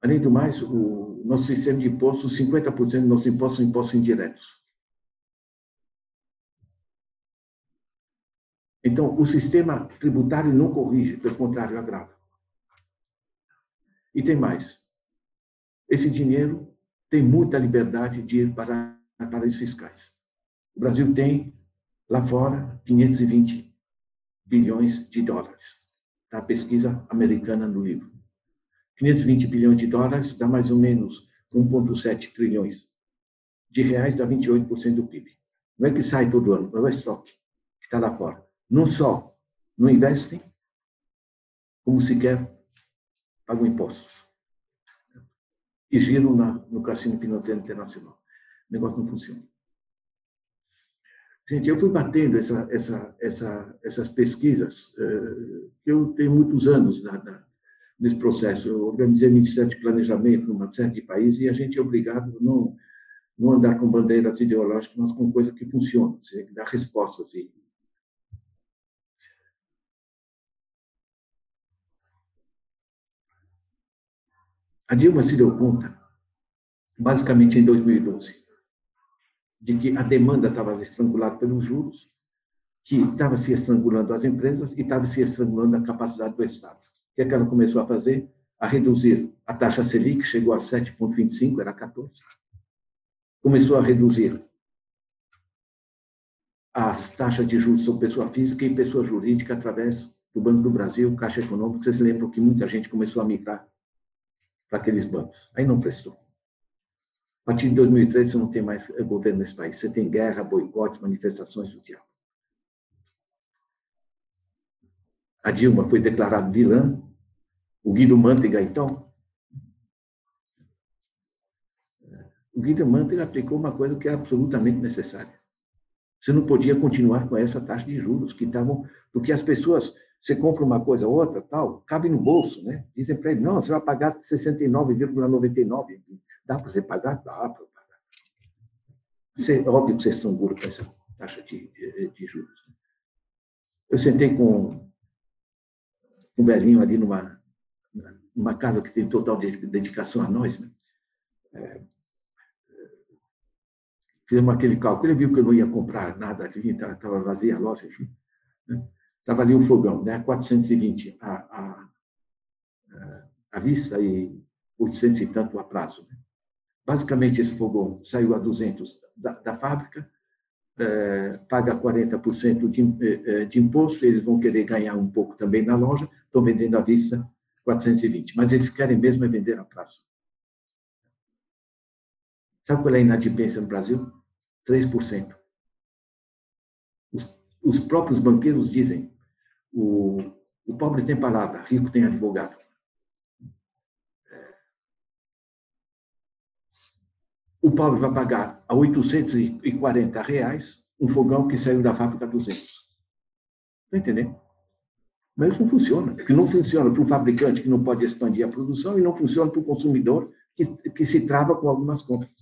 Além do mais, o nosso sistema de impostos, 50% dos nossos impostos são impostos indiretos. Então, o sistema tributário não corrige, pelo contrário, agrava. E tem mais. Esse dinheiro tem muita liberdade de ir para paraísos fiscais. O Brasil tem, lá fora, 520 bilhões de dólares. Tá? A pesquisa americana no livro. 520 bilhões de dólares dá mais ou menos 1,7 trilhões de reais, dá 28% do PIB. Não é que sai todo ano, é o estoque que está lá fora. Não só não investem, como sequer pagam impostos. E giram na, no cassino financeiro internacional. O negócio não funciona. Gente, eu fui batendo essa, essa, essa, essas pesquisas, uh, eu tenho muitos anos na, na, nesse processo. Eu organizei Ministério de Planejamento numa série de países e a gente é obrigado a não, não andar com bandeiras ideológicas, mas com coisas que tem que dar respostas. E... A Dilma se deu conta, basicamente em 2012, de que a demanda estava estrangulada pelos juros, que estava se estrangulando as empresas e estava se estrangulando a capacidade do Estado. O que, é que ela começou a fazer? A reduzir a taxa Selic, chegou a 7,25, era 14. Começou a reduzir as taxas de juros sobre pessoa física e pessoa jurídica através do Banco do Brasil, Caixa Econômica. Vocês lembram que muita gente começou a migrar para aqueles bancos. Aí não prestou. A partir de 2013, você não tem mais governo nesse país. Você tem guerra, boicote, manifestações do diabo. A Dilma foi declarada vilã. O Guido Mantega, então. O Guido Mantega aplicou uma coisa que é absolutamente necessária. Você não podia continuar com essa taxa de juros que estavam. Porque as pessoas você compra uma coisa ou outra, tal, cabe no bolso, né? Dizem para ele, não, você vai pagar 69,99. Dá para você pagar? Dá para pagar. Você, é óbvio que vocês estão duros com essa taxa de, de, de juros. Né? Eu sentei com um velhinho ali numa, numa casa que tem total dedicação a nós, né? É, fizemos aquele cálculo. Ele viu que eu não ia comprar nada ali, estava vazia a loja, enfim. Né? Estava ali um fogão, né? 420 a, a, a vista e 800 e tanto a prazo. Né? Basicamente, esse fogão saiu a 200 da, da fábrica, é, paga 40% de, é, de imposto, eles vão querer ganhar um pouco também na loja, estão vendendo à vista 420, mas eles querem mesmo é vender a prazo. Sabe qual é a inadimplência no Brasil? 3%. Os, os próprios banqueiros dizem, o, o pobre tem palavra, rico tem advogado. o pobre vai pagar a 840 reais um fogão que saiu da fábrica a 200. Está entendendo? Mas isso não funciona. Porque não funciona para o fabricante que não pode expandir a produção e não funciona para o consumidor que, que se trava com algumas compras.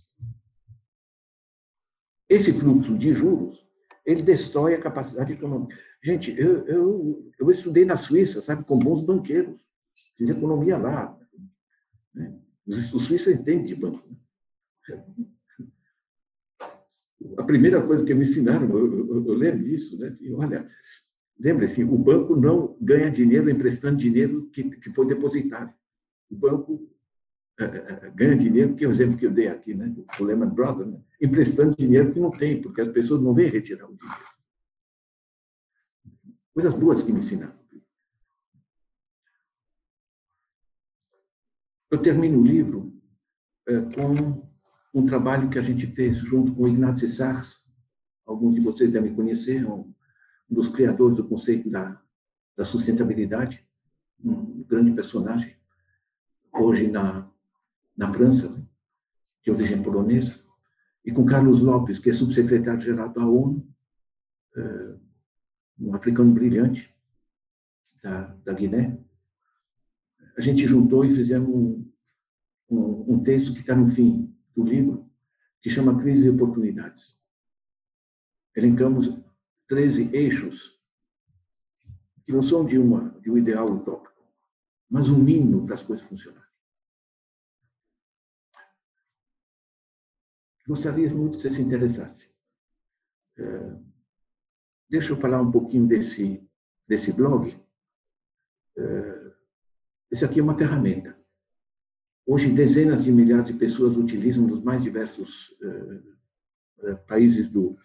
Esse fluxo de juros, ele destrói a capacidade econômica. Gente, eu, eu, eu estudei na Suíça, sabe, com bons banqueiros. Fiz economia lá. Né? Os, os suíços entendem de banco. Né? A primeira coisa que me ensinaram, eu, eu, eu lembro disso, né? E, olha, lembre-se, o banco não ganha dinheiro emprestando dinheiro que, que foi depositado. O banco é, é, ganha dinheiro, que é o exemplo que eu dei aqui, né? o Lehman Brothers, né? emprestando dinheiro que não tem, porque as pessoas não vêm retirar o dinheiro. Coisas boas que me ensinaram. Eu termino o livro é, com um trabalho que a gente fez junto com o Ignazio Sars, alguns de vocês devem conhecer, um dos criadores do conceito da, da sustentabilidade, um grande personagem, hoje na, na França, de origem polonesa, e com Carlos Lopes, que é subsecretário-geral da ONU, é, um africano brilhante da, da Guiné. A gente juntou e fizemos um, um, um texto que está no fim do livro, que chama Crise e Oportunidades. Elencamos 13 eixos que não são de, uma, de um ideal utópico, mas um mínimo para as coisas funcionarem. Gostaria muito que você se interessasse. É, deixa eu falar um pouquinho desse, desse blog. É, esse aqui é uma ferramenta. Hoje, dezenas de milhares de pessoas utilizam nos mais diversos é, países do,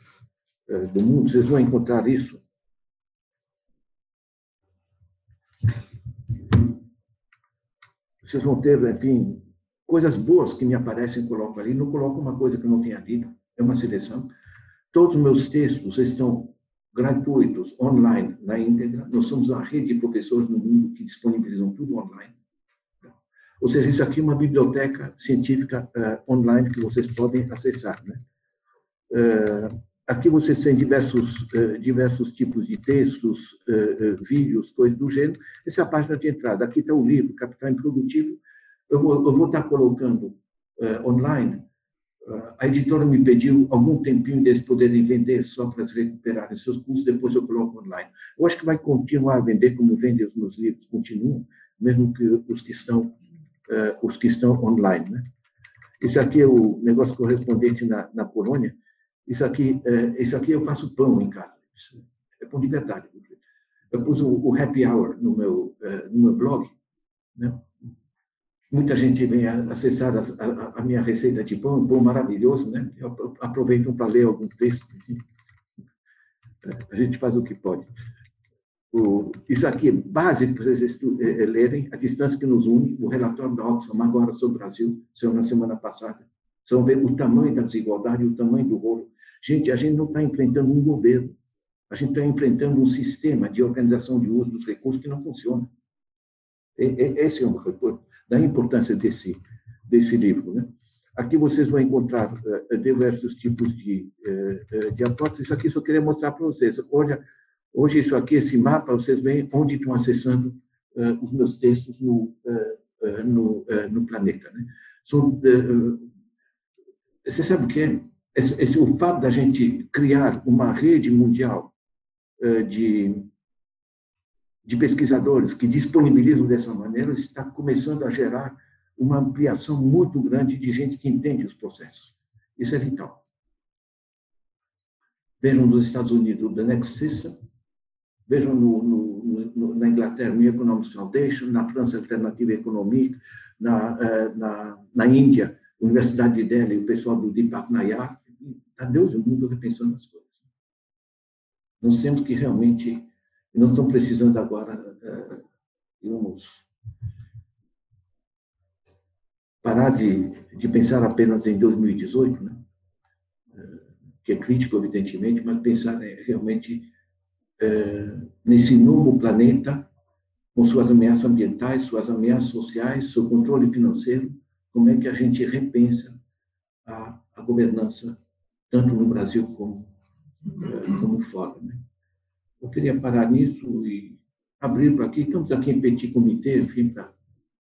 do mundo. Vocês vão encontrar isso. Vocês vão ter, enfim, coisas boas que me aparecem, coloco ali, não coloco uma coisa que não tenha lido, é uma seleção. Todos os meus textos estão gratuitos, online, na íntegra. Nós somos uma rede de professores no mundo que disponibilizam tudo online. Ou seja, isso aqui é uma biblioteca científica uh, online que vocês podem acessar. Né? Uh, aqui vocês têm diversos, uh, diversos tipos de textos, vídeos, coisas do gênero. Essa é a página de entrada. Aqui está o livro, Capital Improdutivo, eu vou, eu vou estar colocando uh, online. Uh, a editora me pediu algum tempinho deles poderem vender só para eles recuperarem seus custos, depois eu coloco online. Eu acho que vai continuar a vender como vendem os meus livros, continuam, mesmo que os que estão, uh, os que estão online. Né? Esse aqui é o negócio correspondente na, na Polônia. Isso aqui, isso aqui eu faço pão em casa. é pão de verdade. Eu pus o, o happy hour no meu, no meu blog, né? Muita gente vem acessar a, a, a, minha receita de pão, um pão maravilhoso, né? Aproveitam para ler algum texto. A gente faz o que pode. O, isso aqui é básico para vocês é, é, lerem, a distância que nos une, o relatório da Oxfam agora sobre o Brasil, saiu na semana passada. Vocês vão ver o tamanho da desigualdade, o tamanho do rolo. Gente, a gente não está enfrentando um governo, a gente está enfrentando um sistema de organização de uso dos recursos que não funciona. Esse é um recurso da importância desse, desse livro. Né? Aqui vocês vão encontrar uh, diversos tipos de, uh, de aportes. Isso aqui só queria mostrar para vocês. Olha, hoje isso aqui, esse mapa, vocês veem onde estão acessando os meus textos no, no, no planeta. Né? São, você sabe o que é? Esse, esse, o fato da gente criar uma rede mundial de de pesquisadores que disponibilizam dessa maneira está começando a gerar uma ampliação muito grande de gente que entende os processos. Isso é vital. Vejam nos Estados Unidos o The Next System, vejam no, no, no, na Inglaterra o Economic Foundation, na França Alternativa Economique, na, eh, na, na Índia, Universidade de Delhi, o pessoal do Deepak Nayar, a Deus o mundo repensando as coisas. Nós temos que realmente e nós estamos precisando agora, digamos, parar de, de pensar apenas em 2018, né? Uh, que é crítico, evidentemente, mas pensar né, realmente uh, nesse novo planeta, com suas ameaças ambientais, suas ameaças sociais, seu controle financeiro, como é que a gente repensa a, a governança, tanto no Brasil como, como fora. Né? Eu queria parar nisso e abrir para aqui. Estamos aqui em Petit Comitê, enfim, para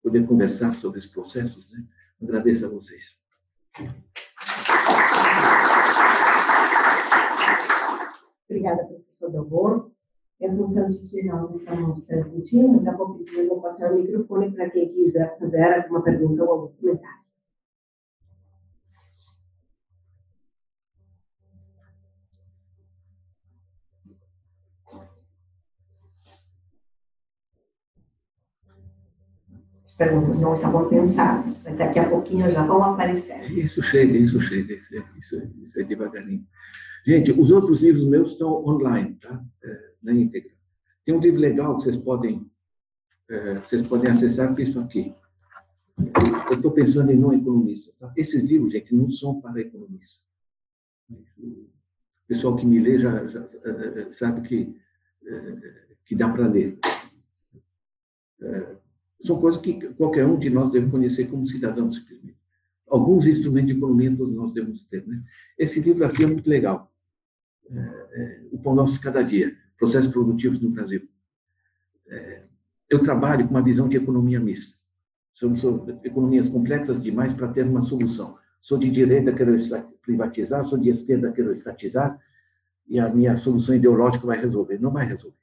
poder conversar sobre esses processos. Né? Agradeço a vocês. Obrigada, professor Delbor. em função de que nós estamos transmitindo, já vou pedir, vou passar o microfone para quem quiser fazer alguma pergunta ou algum comentário. Perguntas não estavam pensadas, mas daqui a pouquinho já vão aparecer. Isso chega, isso chega, isso, isso, isso é devagarinho. Gente, os outros livros meus estão online, tá? É, na íntegra. Tem um livro legal que vocês podem, é, vocês podem acessar, que é isso aqui. Eu estou pensando em não economista. Tá? Esses livros, gente, não são para economistas. O pessoal que me lê já, já é, é, sabe que, é, que dá para ler. É, são coisas que qualquer um de nós deve conhecer como cidadão, simplesmente. Alguns instrumentos de economia todos nós devemos ter. Né? Esse livro aqui é muito legal. É, é, o Pão Nosso Cada Dia, Processos Produtivos no Brasil. É, eu trabalho com uma visão de economia mista. São, são economias complexas demais para ter uma solução. Sou de direita, quero privatizar, sou de esquerda, quero estatizar, e a minha solução ideológica vai resolver. Não vai resolver.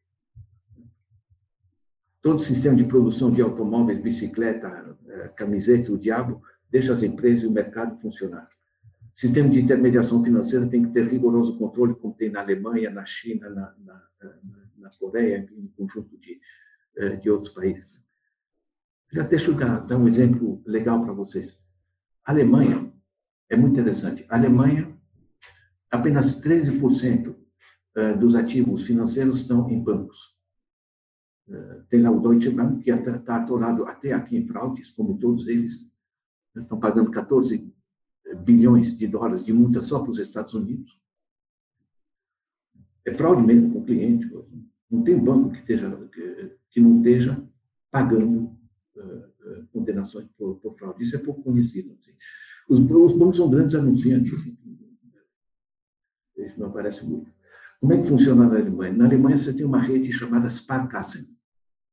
Todo sistema de produção de automóveis, bicicleta, camiseta, o diabo, deixa as empresas e o mercado funcionar. Sistema de intermediação financeira tem que ter rigoroso controle, como tem na Alemanha, na China, na, na, na Coreia, em um conjunto de, eh, de outros países. Já deixa eu dar, dar um exemplo legal para vocês. A Alemanha é muito interessante. A Alemanha, apenas 13% eh, dos ativos financeiros estão em bancos. Eh, tem lá o Deutsche Bank, que está atolado até aqui em fraudes, como todos eles. Estão pagando 14 bilhões de dólares de multa só para os Estados Unidos. É fraude mesmo com o cliente. Não tem banco que, esteja, que, que não esteja pagando uh, condenações por, por, fraude. Isso é pouco conhecido. Assim. Os, os, bancos são grandes anunciantes. Isso não aparece muito. Como é que funciona na Alemanha? Na Alemanha você tem uma rede chamada Sparkassen,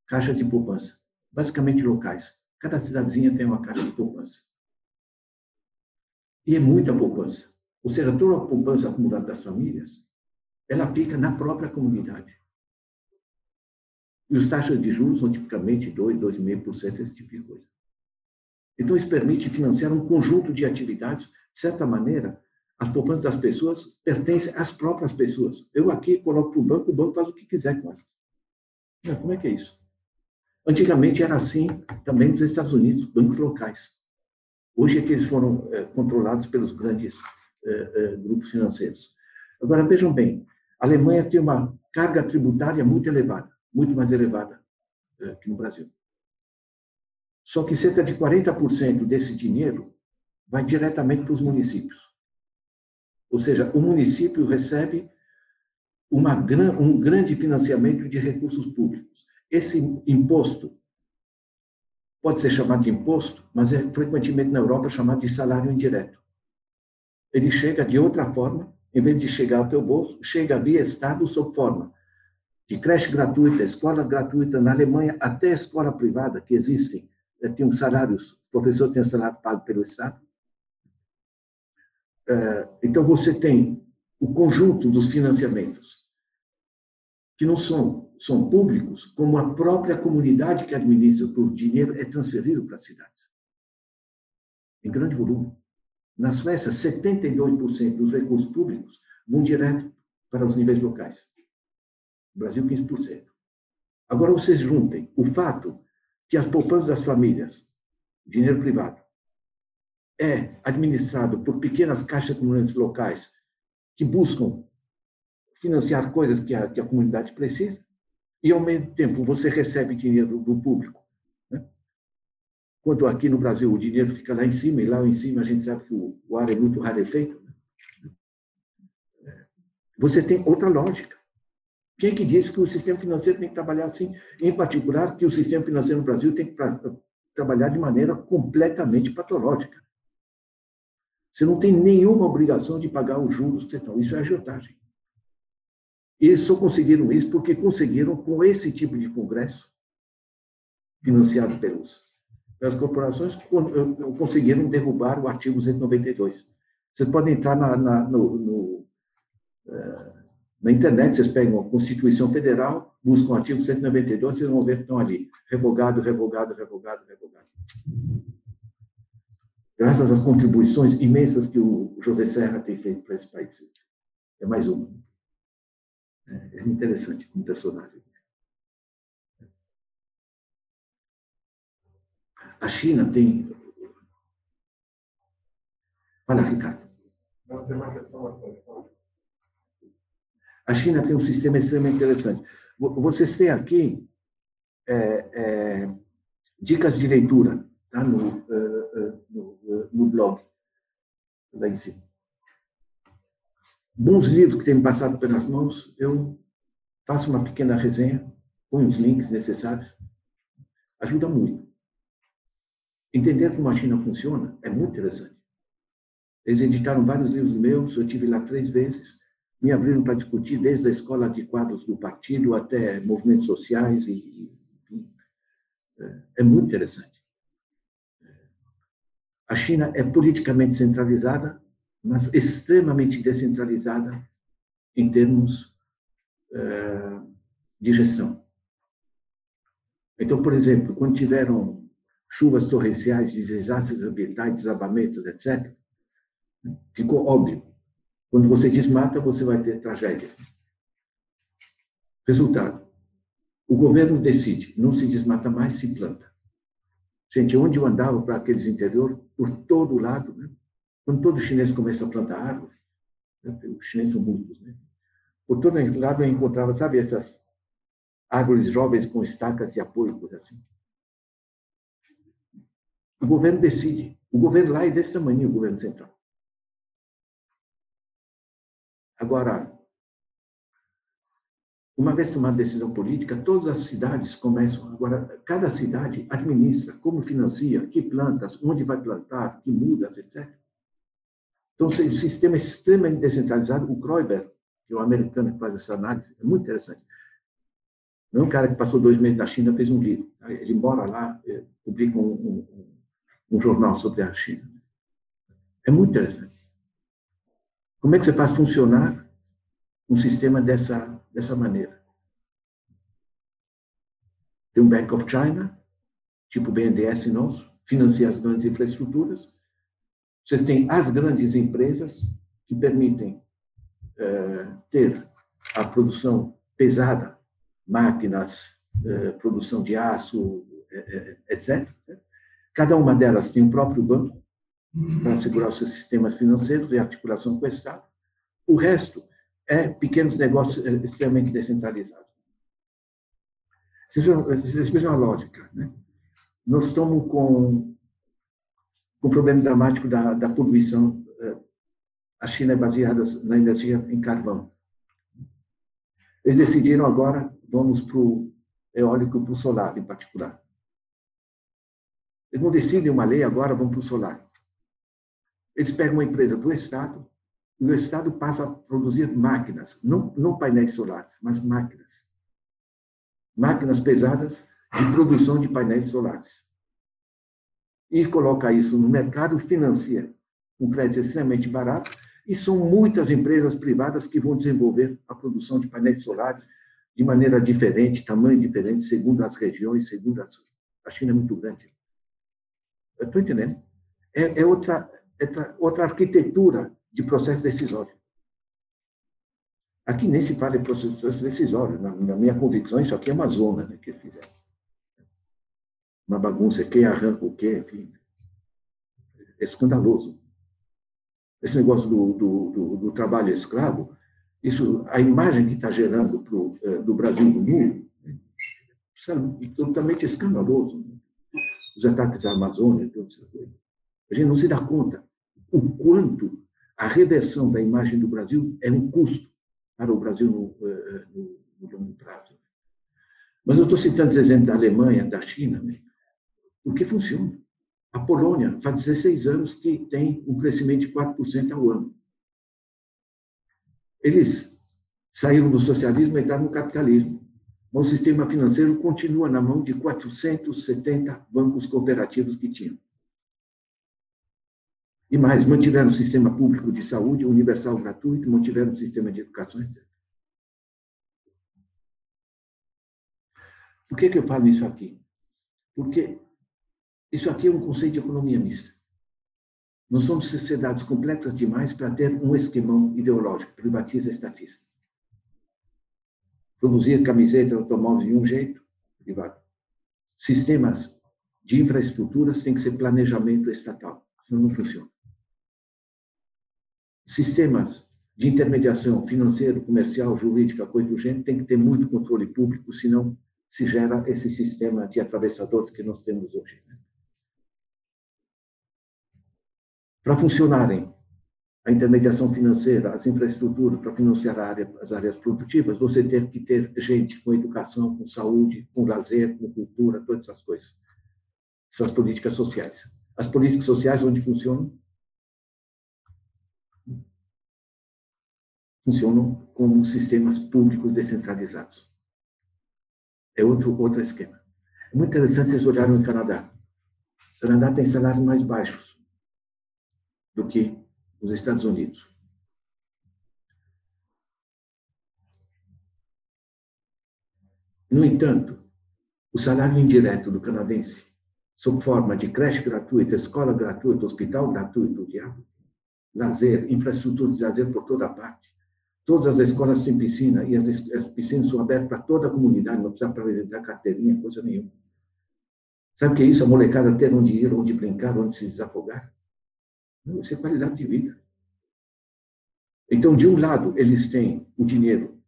caixas de poupança, basicamente locais. Cada cidadezinha tem uma caixa de poupança. E é muita poupança. Ou seja, toda a poupança acumulada das famílias, ela fica na própria comunidade. E os taxas de juros são tipicamente 2, 2,5%, esse tipo de coisa. Então, isso permite financiar um conjunto de atividades. De certa maneira, as poupanças das pessoas pertencem às próprias pessoas. Eu aqui coloco para o banco, o banco faz o que quiser com elas. Como é que é isso? Antigamente era assim também nos Estados Unidos, bancos locais. Hoje é que eles foram é, controlados pelos grandes é, é, grupos financeiros. Agora, vejam bem, a Alemanha tem uma carga tributária muito elevada, muito mais elevada que no Brasil. Só que cerca de 40% desse dinheiro vai diretamente para os municípios. Ou seja, o município recebe uma, um grande financiamento de recursos públicos. Esse imposto pode ser chamado de imposto, mas é frequentemente na Europa chamado de salário indireto. Ele chega de outra forma, em vez de chegar ao teu bolso, chega via Estado sob forma de creche gratuita, escola gratuita na Alemanha, até escola privada que existem, eh, tem um salário, o professor tem um salário pago pelo Estado. Eh, então, você tem o conjunto dos financiamentos, que não são são públicos, como a própria comunidade que administra por dinheiro é transferido para as cidades. Em grande volume. Na Suécia, 72% dos recursos públicos vão direto para os níveis locais. No Brasil, 15%. Agora, vocês juntem o fato que as poupanças das famílias, dinheiro privado, é administrado por pequenas caixas comunidades locais que buscam financiar coisas que a, que a comunidade precisa, e, ao mesmo tempo, você recebe dinheiro do público. Né? Quando aqui no Brasil o dinheiro fica lá em cima, e lá em cima a gente sabe que o, o ar é muito rarefeito, né? você tem outra lógica. Quem é que disse que o sistema financeiro tem que trabalhar assim? Em particular, que o sistema financeiro no Brasil tem que trabalhar de maneira completamente patológica. Você não tem nenhuma obrigação de pagar os juros, isso é agiotagem. Eles só conseguiram isso porque conseguiram, com esse tipo de congresso, financiado pelos, pelas corporações, conseguiram derrubar o artigo 192. Você pode entrar na, na, no, no, uh, Na internet, vocês pegam a Constituição Federal, buscam o artigo 192, vocês vão ver que estão ali. Revogado, revogado, revogado, revogado. Graças às contribuições imensas que o José Serra tem feito para esse país. É mais uma. É, é interessante como personagem. A China tem. Fala, Ricardo. A China tem um sistema extremamente interessante. Vocês têm aqui é, é, dicas de leitura tá? no, uh, no, no, blog, lá em cima. Bons livros que têm me passado pelas mãos, eu faço uma pequena resenha, ponho os links necessários, ajuda muito. Entender como a China funciona é muito interessante. Eles editaram vários livros meus, eu tive lá três vezes, me abriram para discutir desde a escola de quadros do partido até movimentos sociais e, enfim, é, é muito interessante. A China é politicamente centralizada, mas extremamente descentralizada em termos é, de gestão. Então, por exemplo, quando tiveram chuvas torrenciais, desastres ambientais, desabamentos, etc., ficou óbvio quando você desmata, você vai ter tragédias. Resultado: o governo decide, não se desmata mais, se planta. Gente, onde eu andava para aqueles interior, por todo lado, né? quando todo chinês começa a plantar árvores, né? os chineses são muitos, né? por todo lado eu encontrava, sabe, essas árvores jovens com estacas de apoio, por assim. O governo decide. O governo lá é desse tamanho, o governo central. Agora, uma vez tomada a decisão política, todas as cidades começam. Agora, cada cidade administra como financia, que plantas, onde vai plantar, que mudas, etc. Então, o sistema é extremamente descentralizado. O Kreuber, que é o americano que faz essa análise, é muito interessante. Não é um cara que passou dois meses na China fez um livro. Ele mora lá, eh, publica um, um, um jornal sobre a China. É muito interessante. Como é que você faz funcionar um sistema dessa, dessa maneira? Tem um Bank of China, tipo BNDES nosso, financia as grandes infraestruturas. Vocês têm as grandes empresas que permitem é, ter a produção pesada, máquinas, é, produção de aço, é, etc. Cada uma delas tem o um próprio banco, para assegurar os seus sistemas financeiros e articulação com o Estado. O resto é pequenos negócios é, extremamente descentralizados. Vocês vejam a lógica. Né? Nós estamos com, com problema dramático da, da poluição. É, a China é baseada na energia em carvão. Eles decidiram agora, vamos para o eólico e para o solar, em particular. Eles não decidem uma lei agora, vão para o solar. Eles pegam uma empresa do Estado o Estado passa a produzir máquinas, não, não painéis solares, mas máquinas. Máquinas pesadas de produção de painéis solares. E coloca isso no mercado, financia um crédito extremamente barato, e são muitas empresas privadas que vão desenvolver a produção de painéis solares de maneira diferente, tamanho diferente, segundo as regiões, segundo as... A China é muito grande. Estou entendendo? É, é outra outra arquitetura de processo decisório. Aqui nem se fala em processo decisório. Na, na minha convicção, isso aqui é uma zona né, que eles fizeram. Uma bagunça, quem arranca o quê, enfim. É escandaloso. Esse negócio do, do, do, do trabalho escravo, isso, a imagem que está gerando pro, eh, do Brasil no mundo, é absolutamente escandaloso. Os ataques à Amazônia, tudo isso. A gente não se dá conta o quanto a reversão da imagem do Brasil é um custo para o Brasil no, eh, no, no longo prazo. Mas eu estou citando os exemplos da Alemanha, da China, né? porque funciona. A Polônia faz 16 anos que tem um crescimento de 4% ao ano. Eles saíram do socialismo e entraram no capitalismo. Mas o sistema financeiro continua na mão de 470 bancos cooperativos que tinham. E mais, mantiveram o sistema público de saúde universal gratuito, mantiveram o sistema de educação, etc. Por que, que eu falo isso aqui? Porque isso aqui é um conceito de economia mista. Nós somos sociedades complexas demais para ter um esquemão ideológico, privatiza estatística. Produzir camisetas, automóveis de um jeito, privado. Sistemas de infraestruturas têm que ser planejamento estatal, senão não funciona. Sistemas de intermediação financeiro, comercial, jurídica, coisa do gênero, tem que ter muito controle público, senão se gera esse sistema de atravessadores que nós temos hoje. Para funcionarem a intermediação financeira, as infraestruturas para financiar área, as áreas produtivas, você tem que ter gente com educação, com saúde, com lazer, com cultura, todas essas coisas. Essas políticas sociais. As políticas sociais onde funcionam? Funcionam como sistemas públicos descentralizados. É outro, outro esquema. É muito interessante vocês olharem no Canadá. O Canadá tem salários mais baixos do que os Estados Unidos. No entanto, o salário indireto do canadense, sob forma de creche gratuita, escola gratuita, hospital gratuito, diabo, lazer, infraestrutura de lazer por toda parte, todas as escolas têm piscina e as, as piscinas são abertas para toda a comunidade, não precisa apresentar carteirinha, coisa nenhuma. Sabe o que é isso? A molecada ter onde ir, onde brincar, onde se desafogar. Isso é qualidade de vida. Então, de um lado, eles têm o dinheiro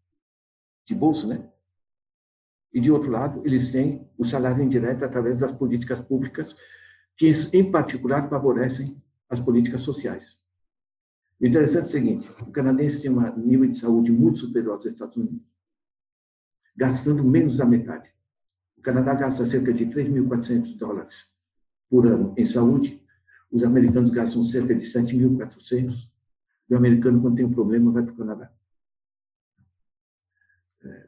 de bolsa, né? E de outro lado, eles têm o salário indireto através das políticas públicas, que, em particular, favorecem as políticas sociais. O interessante é o seguinte: o canadense tem um nível de saúde muito superior aos Estados Unidos, gastando menos da metade. O Canadá gasta cerca de 3.400 dólares por ano em saúde, os americanos gastam cerca de 7.400. E o americano, quando tem um problema, vai para o Canadá. É,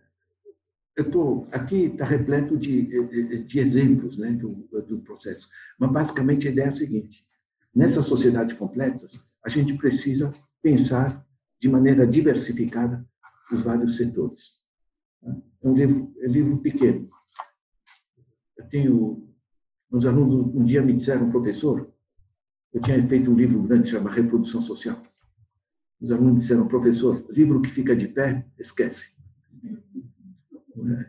eu estou aqui está repleto de, de, exemplos né, do, do processo. Mas, basicamente, a ideia é a seguinte. Nessas sociedades completas, a gente precisa pensar de maneira diversificada os vários setores. É um livro, é um livro pequeno. Eu tenho... Uns alunos um dia me disseram, professor, eu tinha feito um livro grande chamado Reprodução Social. Os alunos disseram, professor, livro que fica de pé, esquece.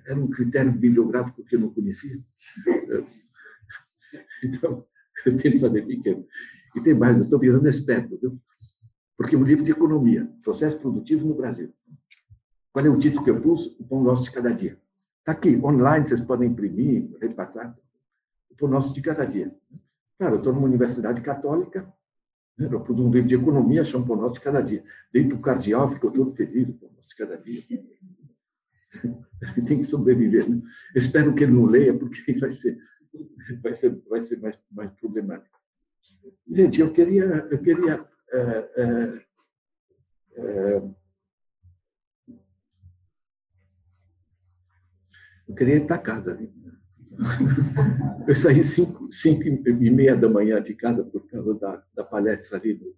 Era um critério bibliográfico que eu não conhecia. Então, eu tenho que fazer pequeno. E tem mais, eu estou virando esperto, viu? Porque é um livro de economia, processo produtivo no Brasil. Qual é o título que eu pus? O Pão Nosso de Cada Dia. Está aqui, online, vocês podem imprimir, repassar. O Pão Nosso de Cada Dia. Claro, eu estou numa universidade católica, né? eu produzo um livro de economia, chamo Pão Nosso de Cada Dia. Dei para o cardeal, ficou todo feliz, Pão Nosso de Cada Dia. Tem que sobreviver. Né? espero que ele não leia, porque vai ser, vai ser, vai ser mais, mais problemático. Gente, eu queria, eu queria é, é, é, eu queria ir para casa. Eu saí cinco, cinco e meia da manhã de casa por causa da, da palestra ali no,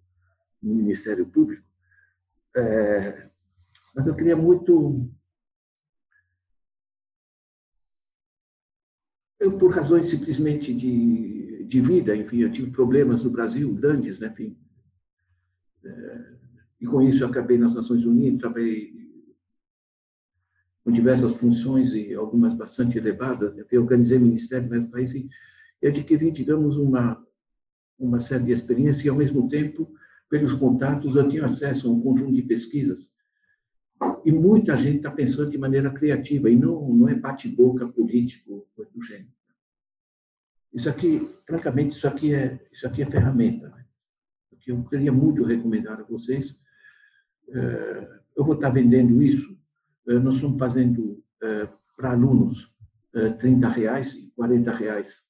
no Ministério Público. É, mas eu queria muito. Eu, por razões simplesmente de, de vida, enfim, eu tive problemas no Brasil grandes, né? Enfim, é, e com isso acabei nas Nações Unidas, trabalhei com diversas funções e algumas bastante elevadas. Né? Organizei ministério em vários países e adquiri, digamos, uma, uma série de experiências e, ao mesmo tempo, pelos contatos, eu tinha acesso a um conjunto de pesquisas. E muita gente está pensando de maneira criativa, e não, não é bate-boca político do gênero. Isso aqui, francamente, isso aqui é, isso aqui é ferramenta. Né? Que eu queria muito recomendar a vocês, é, eu vou estar vendendo isso eh, nós estamos fazendo eh, para alunos 30 eh, reais e 40 reais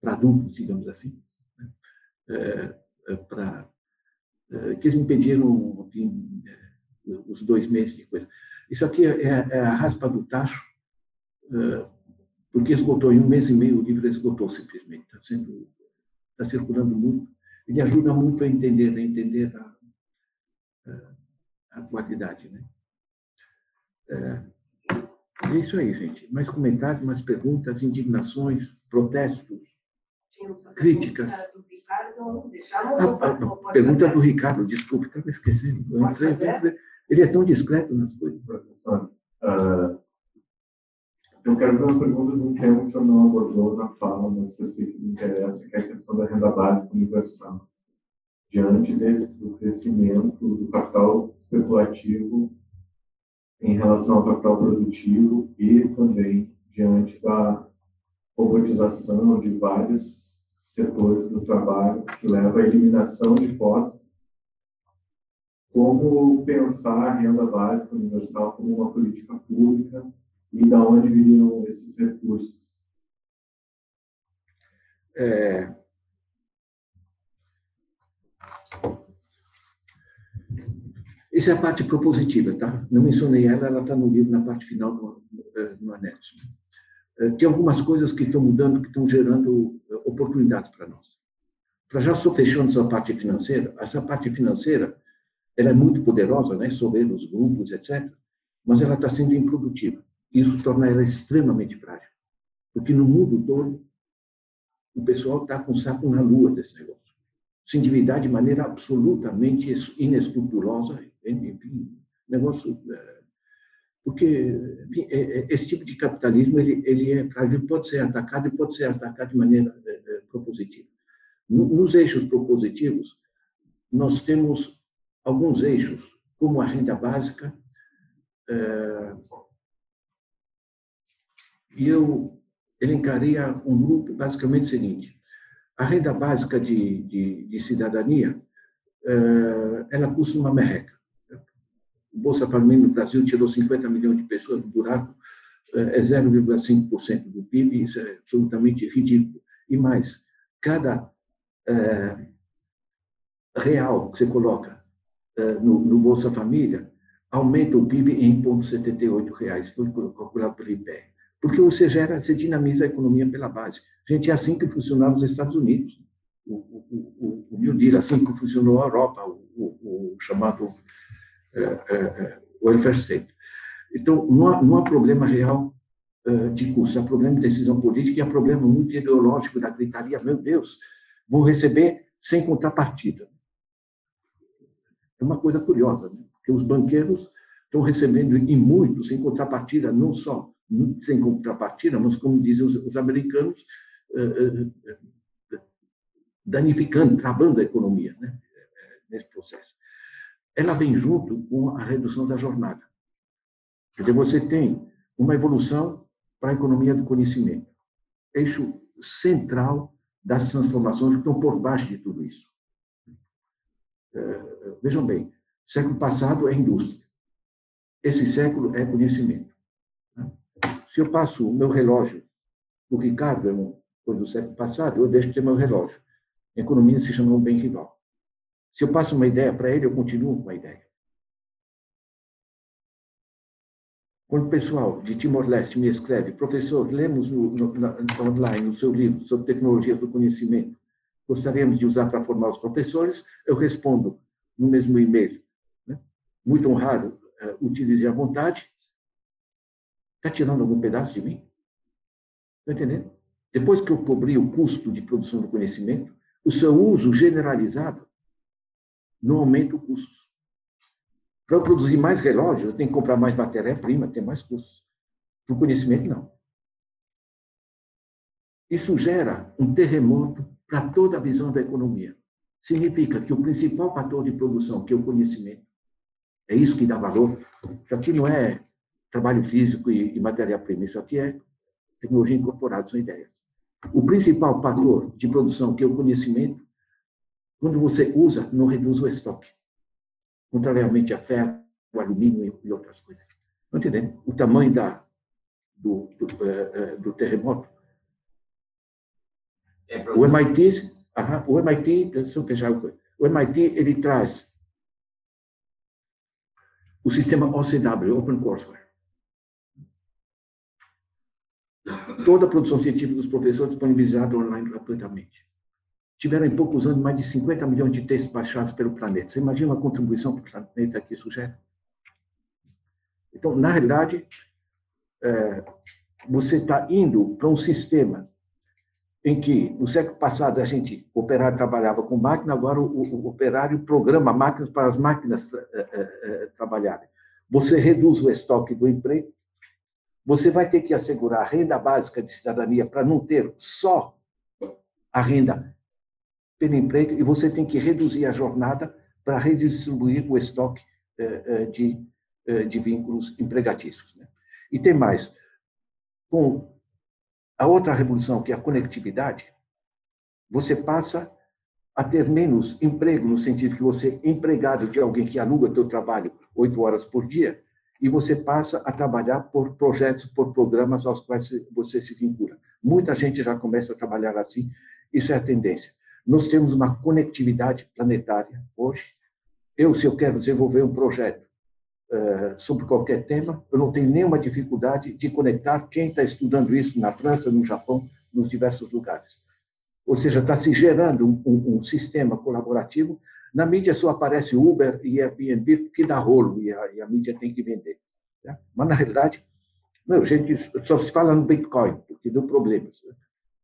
para adultos, digamos assim, né? para que eles me pediram enfim, os dois meses de coisa. Isso aqui é, é a raspa do tacho, porque esgotou em um mês e meio, o livro esgotou simplesmente, está sendo, está circulando muito, ele ajuda muito a entender, a entender a, a, a qualidade, né? É, É isso aí, gente. Mais comentários, mais perguntas, indignações, protestos, críticas. Ah, ah, pergunta do Ricardo, desculpe, estava esquecendo. Eu entrei, ele é tão discreto nas coisas. Professor, uh, eu quero fazer uma pergunta de um tema que o senhor não abordou na fala, mas que eu sei que me interessa, que é a questão da renda básica universal. Diante desse, do crescimento do capital especulativo em relação ao capital produtivo e também diante da robotização de vários setores do trabalho, que leva à eliminação de postos, como pensar a renda básica universal como uma política pública e da onde viriam esses recursos? É... Essa é a parte propositiva, tá? Não mencionei ela, ela está no livro, na parte final do, no anexo. É, tem algumas coisas que estão mudando, que estão gerando é, oportunidades para nós. Para já só fechando essa parte financeira, essa parte financeira ela é muito poderosa, né, sobre os grupos, etc., mas ela está sendo improdutiva. Isso torna ela extremamente frágil. Porque no mundo todo, o pessoal está com o saco na lua desse negócio. Se endividar de maneira absolutamente inescrupulosa, enfim, negócio. É, porque enfim, é, é, esse tipo de capitalismo ele, ele é frágil, pode ser atacado e pode ser atacado de maneira propositiva. Nos eixos propositivos, nós temos alguns eixos, como a renda básica, e eu elencaria um grupo basicamente o seguinte: a renda básica de, de, de cidadania, ela custa uma merreca. O Bolsa Família no Brasil tirou 50 milhões de pessoas do buraco, é 0,5% do PIB, isso é absolutamente ridículo. E mais, cada é, real que você coloca é, no, no, Bolsa Família aumenta o PIB em 1,78 reais, foi calculado pelo IPE. Porque você gera, você dinamiza a economia pela base. Gente, é assim que funcionava os Estados Unidos. O, o, o, o New Deal, assim que funcionou a Europa, o, o chamado é, é, é, welfare state. Então, não há, não há problema real de custo, há problema de decisão política e há problema muito ideológico da gritaria. Meu Deus, vou receber sem contrapartida. É uma coisa curiosa, né? porque os banqueiros estão recebendo e muito sem contrapartida, não só sem contrapartida, mas como dizem os, os americanos, danificando, travando a economia né? nesse processo ela vem junto com a redução da jornada. Quer dizer, você tem uma evolução para a economia do conhecimento, eixo central das transformações que estão por baixo de tudo isso. Vejam bem, século passado é indústria, esse século é conhecimento. Se eu passo o meu relógio, o Ricardo coisa do século passado, eu deixo de ter meu relógio. Economia se chama um bem rival. Se eu passo uma ideia para ele, eu continuo com a ideia. Quando o pessoal de Timor-Leste me escreve, professor, lemos no, no, na, online o seu livro sobre tecnologias do conhecimento, gostaríamos de usar para formar os professores, eu respondo no mesmo e-mail. Né? Muito honrado, uh, utilize à vontade. Está tirando algum pedaço de mim? Está entendendo? Depois que eu cobri o custo de produção do conhecimento, o seu uso generalizado não aumenta o custo. Para eu produzir mais relógios, eu tenho que comprar mais matéria-prima, tem mais custos. Para o conhecimento, não. Isso gera um terremoto para toda a visão da economia. Significa que o principal fator de produção, que é o conhecimento, é isso que dá valor. Isso aqui não é trabalho físico e, e matéria-prima, isso aqui é tecnologia incorporada, são ideias. O principal fator de produção, que é o conhecimento, quando você usa, não reduz o estoque. Contrariamente a ferro, alumínio e outras coisas. Não entendendo? O tamanho da, do, do, uh, do terremoto. É o MIT, uh, o MIT, deixa eu fechar o MIT, ele traz o sistema OCW, Open Courseware. Toda a produção científica dos professores disponibilizada online gratuitamente tiveram em poucos anos mais de 50 milhões de textos baixados pelo planeta. Você imagina a contribuição para o planeta que isso gera? Então, na realidade, é, você está indo para um sistema em que no século passado a gente, o operário trabalhava com máquina, agora o, o operário programa máquinas para as máquinas é, é, trabalharem. Você reduz o estoque do emprego, você vai ter que assegurar a renda básica de cidadania para não ter só a renda pelo emprego, e você tem que reduzir a jornada para redistribuir o estoque de, de vínculos empregatícios. Né? E tem mais, com a outra revolução, que é a conectividade, você passa a ter menos emprego, no sentido que você é empregado de alguém que aluga teu trabalho oito horas por dia, e você passa a trabalhar por projetos, por programas aos quais você se vincula. Muita gente já começa a trabalhar assim, isso é a tendência. Nós temos uma conectividade planetária hoje. Eu, se eu quero desenvolver um projeto eh, sobre qualquer tema, eu não tenho nenhuma dificuldade de conectar quem está estudando isso na França, no Japão, nos diversos lugares. Ou seja, está se gerando um, um, um, sistema colaborativo. Na mídia só aparece Uber e Airbnb que dá rolo e a, e a mídia tem que vender. Né? Mas, na realidade, meu, gente, só se fala no Bitcoin, porque deu problemas.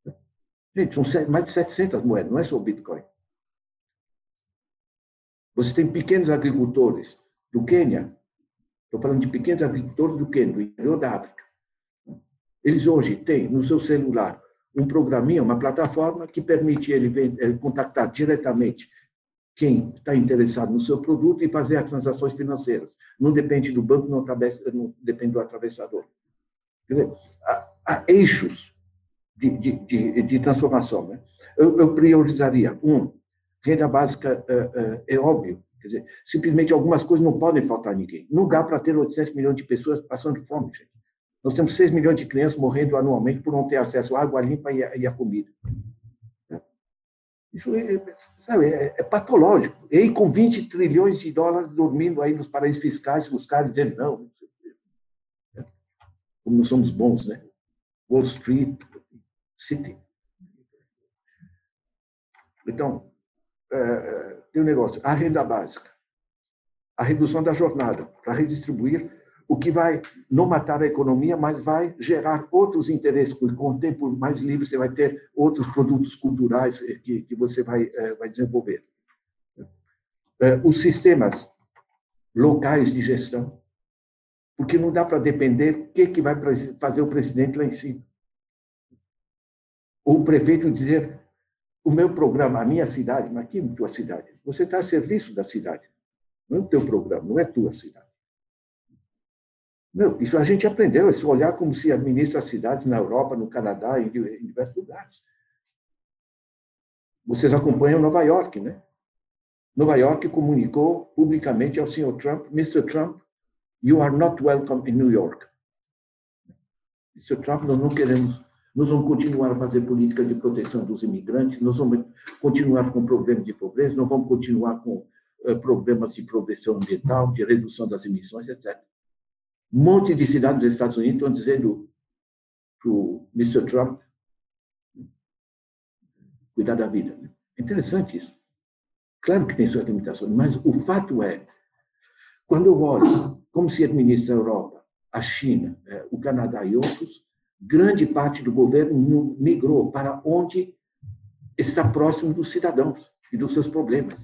Né? Gente, são mais de 700 moedas, não é só o Bitcoin. Você tem pequenos agricultores do Quênia Estou falando de pequenos agricultores do Quênia, do interior da África. Eles hoje têm no seu celular um programinha, uma plataforma que permite ele, ele contactar diretamente quem está interessado no seu produto e fazer as transações financeiras. Não depende do banco, não, não depende do atravessador. Quer dizer, há, há eixos de, de, de, de transformação. Né? Eu, eu, priorizaria, um, renda básica é, é, é óbvio, Quer dizer, simplesmente algumas coisas não podem faltar a ninguém. Não dá para ter 800 milhões de pessoas passando fome, gente. Nós temos 6 milhões de crianças morrendo anualmente por não ter acesso à água limpa e à, comida. Isso é, sabe, é, é, patológico. E aí, com 20 trilhões de dólares dormindo aí nos paraísos fiscais, os caras dizendo não. Como nós somos bons, né? Wall Street, City. Então, é, tem um negócio, a renda básica, a redução da jornada, para redistribuir, o que vai não matar a economia, mas vai gerar outros interesses, porque com o tempo mais livre você vai ter outros produtos culturais que, que você vai, é, vai desenvolver. É, os sistemas locais de gestão, porque não dá para depender o que, que vai fazer o presidente lá em cima. Ou o prefeito dizer, o meu programa, a minha cidade, mas aqui tua cidade, você está a serviço da cidade. Não é o teu programa, não é tua cidade. Isso a gente aprendeu, é olhar como se administra as cidades na Europa, no Canadá, em, diversos lugares. Vocês acompanham Nova York, né? Nova York comunicou publicamente ao senhor Trump, Mr. Trump, you are not welcome in New York. Mr. Trump, nós não queremos nós vamos continuar a fazer política de proteção dos imigrantes, nós vamos continuar com problemas de pobreza, nós vamos continuar com uh, problemas de proteção ambiental, de redução das emissões, etc. Um monte de cidades dos Estados Unidos estão dizendo para o Mr. Trump cuidar da vida. É interessante isso. Claro que tem suas limitações, mas o fato é, quando eu olho como se administra a Europa, a China, eh, o Canadá e outros, grande parte do governo migrou para onde está próximo dos cidadãos e dos seus problemas.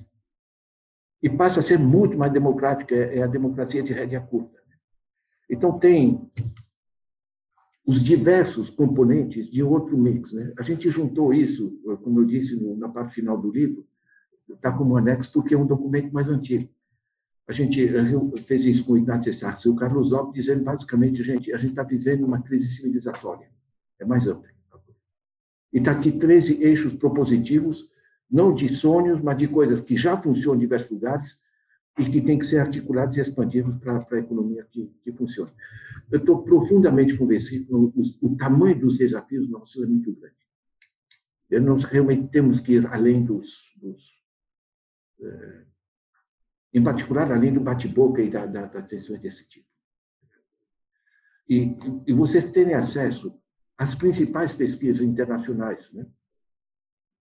E passa a ser muito mais democrática, é, é a democracia de rédea curta. Então, tem os diversos componentes de outro mix. Né? A gente juntou isso, como eu disse na parte final do livro, está como anexo porque é um documento mais antigo. A gente, fez isso com o Ignacio Sartre e o Carlos Lopes, dizendo basicamente, gente, a gente está vivendo uma crise civilizatória. É mais ampla. E está aqui 13 eixos propositivos, não de sonhos, mas de coisas que já funcionam em diversos lugares e que têm que ser articulados e expandidos para a economia que, que funcione. Eu estou profundamente convencido que o, o, tamanho dos desafios nossos é muito grande. E nós realmente temos que ir além dos, dos é, em particular além do bate-boca e da, da, das tensões desse tipo. E, e vocês terem acesso às principais pesquisas internacionais, né?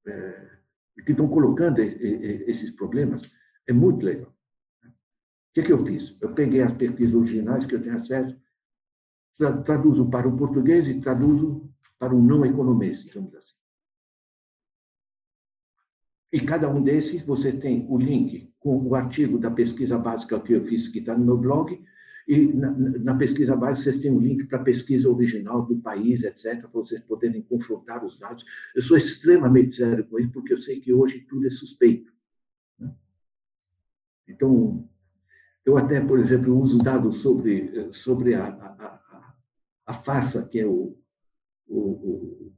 É, que estão colocando esses problemas, é muito legal. O que, que eu fiz? Eu peguei as pesquisas originais que eu tenho acesso, traduzo para o português e traduzo para o não economês, digamos assim. E cada um desses você tem o link com o artigo da pesquisa básica que eu fiz, que está no meu blog, e na, na, pesquisa básica vocês têm um link para a pesquisa original do país, etc., para vocês poderem confrontar os dados. Eu sou extremamente sério com isso, porque eu sei que hoje tudo é suspeito. Né? Então, eu até, por exemplo, uso dados sobre, sobre a, a, a, que é o, o, o,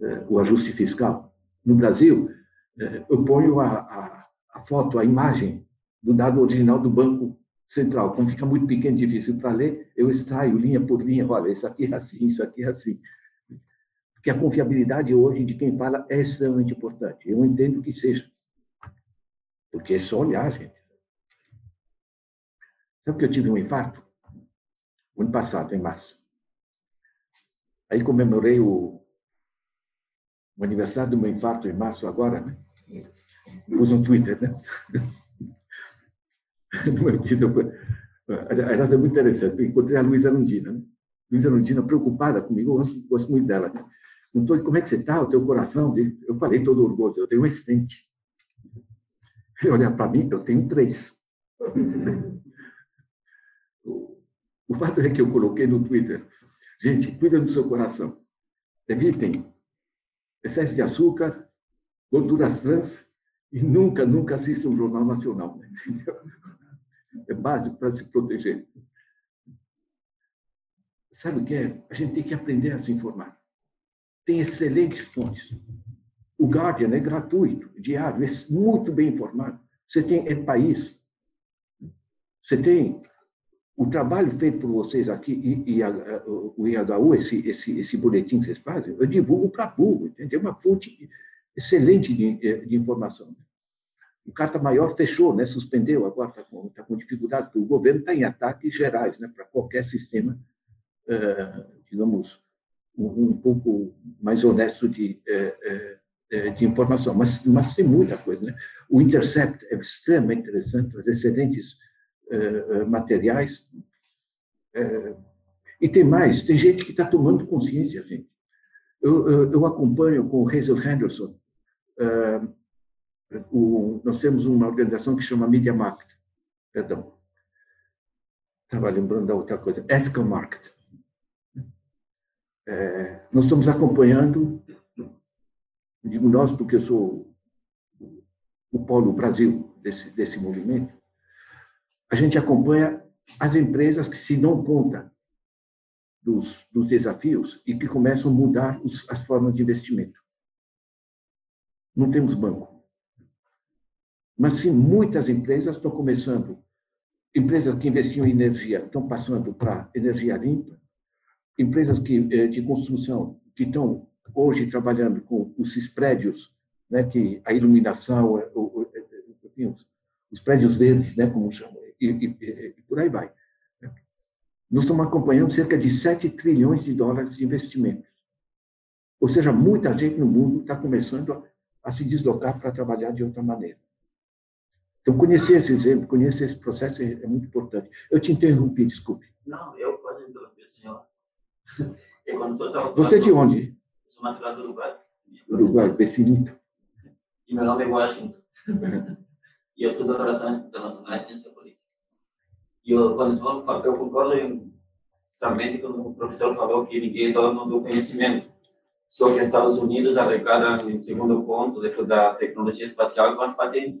é, o ajuste fiscal. No Brasil, é, eu ponho a, a, a foto, a imagem do dado original do Banco Central. Como fica muito pequeno difícil para ler, eu extraio linha por linha, olha, isso aqui é assim, isso aqui é assim. Porque a confiabilidade hoje de quem fala é extremamente importante. Eu entendo que seja. Porque é só olhar, gente. Sabe que eu tive um infarto? O ano passado, em março. Aí comemorei o, o aniversário do meu infarto em março agora, né? Uso um Twitter, né? Aliás, é muito interessante. Encontrei a Luísa Lundina, né? Luísa Lundina preocupada comigo, eu gosto, muito dela. Né? Como é que você está, o teu coração? Eu falei todo orgulho, eu tenho um estente. Ele olhar para mim, eu tenho três. O fato é que eu coloquei no Twitter, gente, cuida do seu coração. Evitem excesso de açúcar, gorduras trans e nunca, nunca assistam um jornal nacional. Né? É básico para se proteger. Sabe o que é? A gente tem que aprender a se informar. Tem excelentes fontes. O Guardian é gratuito, diário, é muito bem informado. Você tem É País. Você tem o trabalho feito por vocês aqui e, e a, o IHU, esse, esse, esse boletim que vocês fazem, eu divulgo para público, entendeu? É uma fonte excelente de, de informação. O Carta Maior fechou, né, suspendeu, agora está com, tá com dificuldade, porque o governo está em ataques gerais né, para qualquer sistema, uh, digamos, um, um, pouco mais honesto de, uh, uh, de informação. Mas, mas tem muita coisa. Né? O Intercept é extremamente interessante, traz excelentes eh, eh, materiais. Eh, e tem mais, tem gente que está tomando consciência, gente. Eu, eu, eu, acompanho com o Hazel Henderson, o, nós temos uma organização que chama Media Market, perdão, estava lembrando da outra coisa, Ethical Market. É, nós estamos acompanhando, digo nós porque eu sou o polo Brasil desse, desse movimento, a gente acompanha as empresas que se dão conta dos, dos desafios e que começam a mudar os, as formas de investimento. Não temos banco. Mas sim, muitas empresas estão começando, empresas que investiam em energia estão passando para energia limpa, empresas que, eh, de construção que estão hoje trabalhando com os prédios, né, que a iluminação, os prédios verdes, né, como chamam, e, e, e por aí vai. Nós estamos acompanhando cerca de 7 trilhões de dólares de investimentos. Ou seja, muita gente no mundo está começando a, a se deslocar para trabalhar de outra maneira. Então, conhecer esse exemplo, conhecer esse processo é, é muito importante. Eu te interrompi, desculpe. Não, eu posso interromper, senhor. Você é de onde? Sou natural do Uruguai. Uruguai, Becinito. E meu nome é Washington. e eu estudo relações internacionais e ciência. E eu, quando eu concordo também quando o professor falou que ninguém dona do conhecimento. Só que os Estados Unidos arrecadam, em segundo ponto, depois da tecnologia espacial, com as patentes.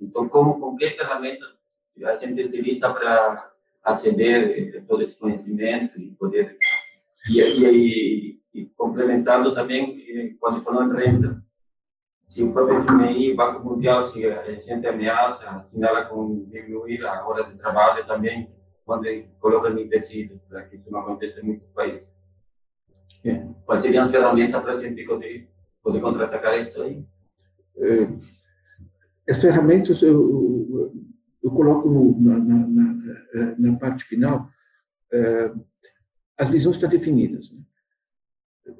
Então, como, com que ferramentas a gente utiliza para aceder todo esse conhecimento e poder. E, e, e complementando também, quando falou em renda, se o próprio FMI, Banco Mundial, se a gente ameaça, assinala com diminuir a hora de trabalho também, quando coloca no tecido, para que isso não aconteça em muitos países. É. Quais seriam as ferramentas para a gente poder, poder contra-atacar isso aí? É, as ferramentas eu, eu coloco no, na, na, na, na, parte final. É, as visões estão definidas, né?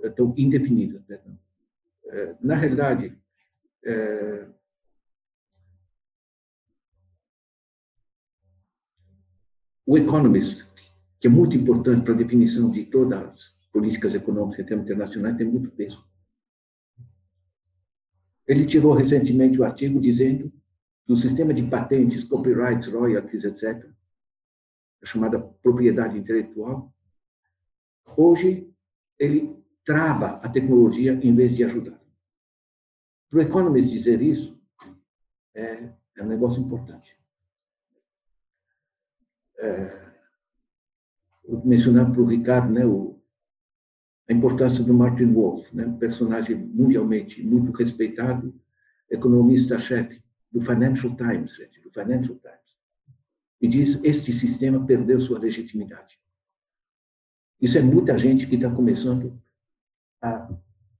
estão indefinidas, perdão. É, na realidade, é, o Economist, que é muito importante para a definição de todas as políticas econômicas em termos internacionais, tem muito peso. Ele tirou recentemente o artigo dizendo que o sistema de patentes, copyrights, royalties, etc., a chamada propriedade intelectual, hoje ele trava a tecnologia em vez de ajudar. Para o Economist dizer isso é, é um negócio importante. É, mencionar para o Ricardo né, o, a importância do Martin Wolf, né, um personagem mundialmente muito respeitado, economista-chefe do Financial Times, gente, do Financial Times e diz: este sistema perdeu sua legitimidade. Isso é muita gente que está começando a,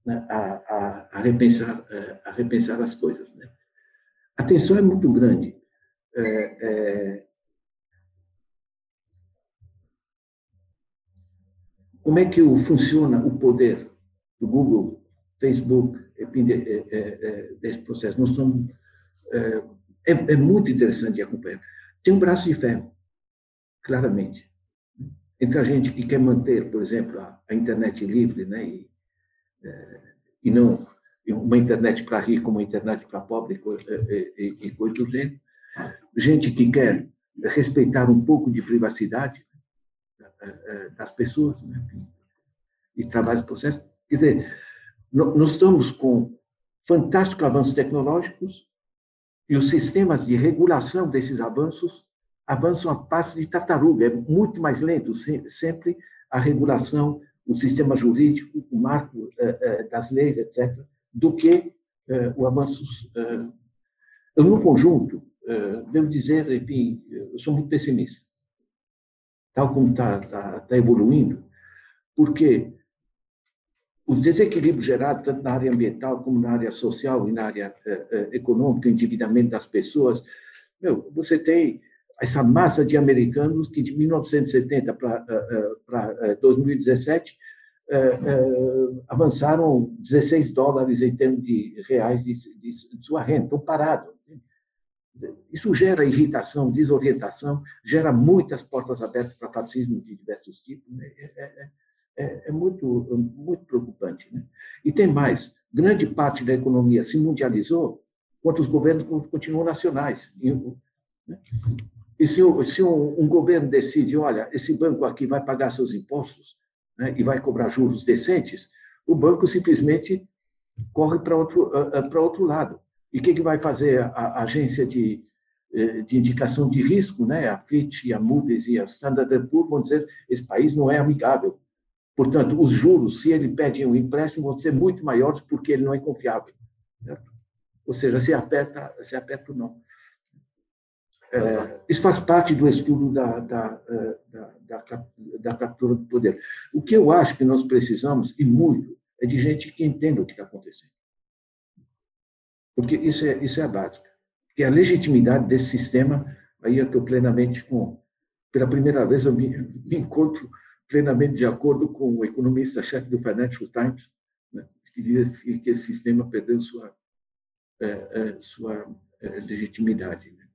né, a, a, a, repensar, eh, a repensar as coisas. Né? A tensão é muito grande. É, é... Como é que funciona o poder do Google, Facebook, é, desse processo? Nós estamos, é, é muito interessante de acompanhar. Tem um braço de ferro, claramente. Entre a gente que quer manter, por exemplo, a, a internet livre, né, e, é, e não uma internet para rico, uma internet para pobre e, e, e coisa do gênero. Gente que quer respeitar um pouco de privacidade é, é, das pessoas, né, e trabalhos processos. Quer dizer, nós estamos com fantásticos avanços tecnológicos, e os sistemas de regulação desses avanços avançam a passo de tartaruga, é muito mais lento sempre a regulação, o sistema jurídico, o marco eh, eh, das leis, etc., do que eh, o avanço. No conjunto, devo dizer, enfim, eu sou muito pessimista, tal como está tá, tá evoluindo, porque os desequilíbrios gerados tanto na área ambiental como na área social e na área econômica, endividamento das pessoas, meu, você tem essa massa de americanos que de 1970 para uh, 2017 avançaram 16 dólares em termos de reais de, sua renda, estão parados. Isso gera irritação, desorientação, gera muitas portas abertas para fascismo de diversos tipos. Né? É, é, é, é muito, muito preocupante. Né? E tem mais: grande parte da economia se mundializou, enquanto os governos continuam nacionais. Né? E se, se um, um, governo decide, olha, esse banco aqui vai pagar seus impostos né, e vai cobrar juros decentes, o banco simplesmente corre para outro, para outro lado. E o que, que vai fazer a, agência de, eh, de indicação de risco, né? a Fitch, a Moody's e a Standard Poor's vão dizer esse país não é amigável Portanto, os juros, se ele pede um empréstimo, vão ser muito maiores porque ele não é confiável. Certo? Ou seja, se aperta, se aperta ou não. É, isso faz parte do estudo da, da, da, da, da captura do poder. O que eu acho que nós precisamos, e muito, é de gente que entenda o que está acontecendo. Porque isso é, isso é a básica. Que a legitimidade desse sistema, aí eu estou plenamente com. Pela primeira vez eu me, me encontro plenamente de acordo com o economista-chefe do Financial Times, né, que diz que esse sistema perdeu sua, é, é, sua é, legitimidade. Né?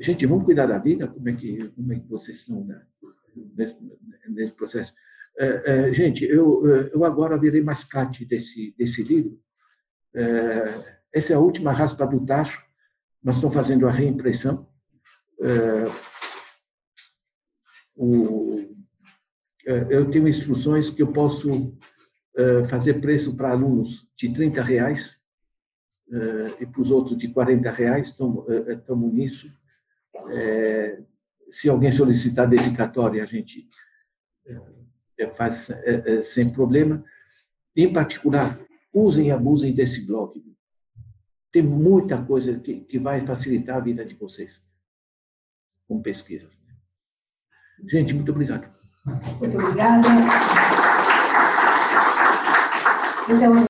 Gente, vamos cuidar da vida? Como é que, como é que vocês estão né, nesse, nesse, processo? É, é, gente, eu, eu agora virei mascate desse, desse livro. É, essa é a última raspa do tacho. Nós estamos fazendo a reimpressão. O, é, eu tenho instruções que eu posso é, fazer preço para alunos de 30 reais é, e para os outros de 40 reais, estamos nisso. Se alguém solicitar dedicatória, a gente faz sem problema. Em particular, usem e abusem desse blog. Tem muita coisa que, que vai facilitar a vida de vocês com pesquisas. Gente, muito obrigado. Muito obrigada. Então,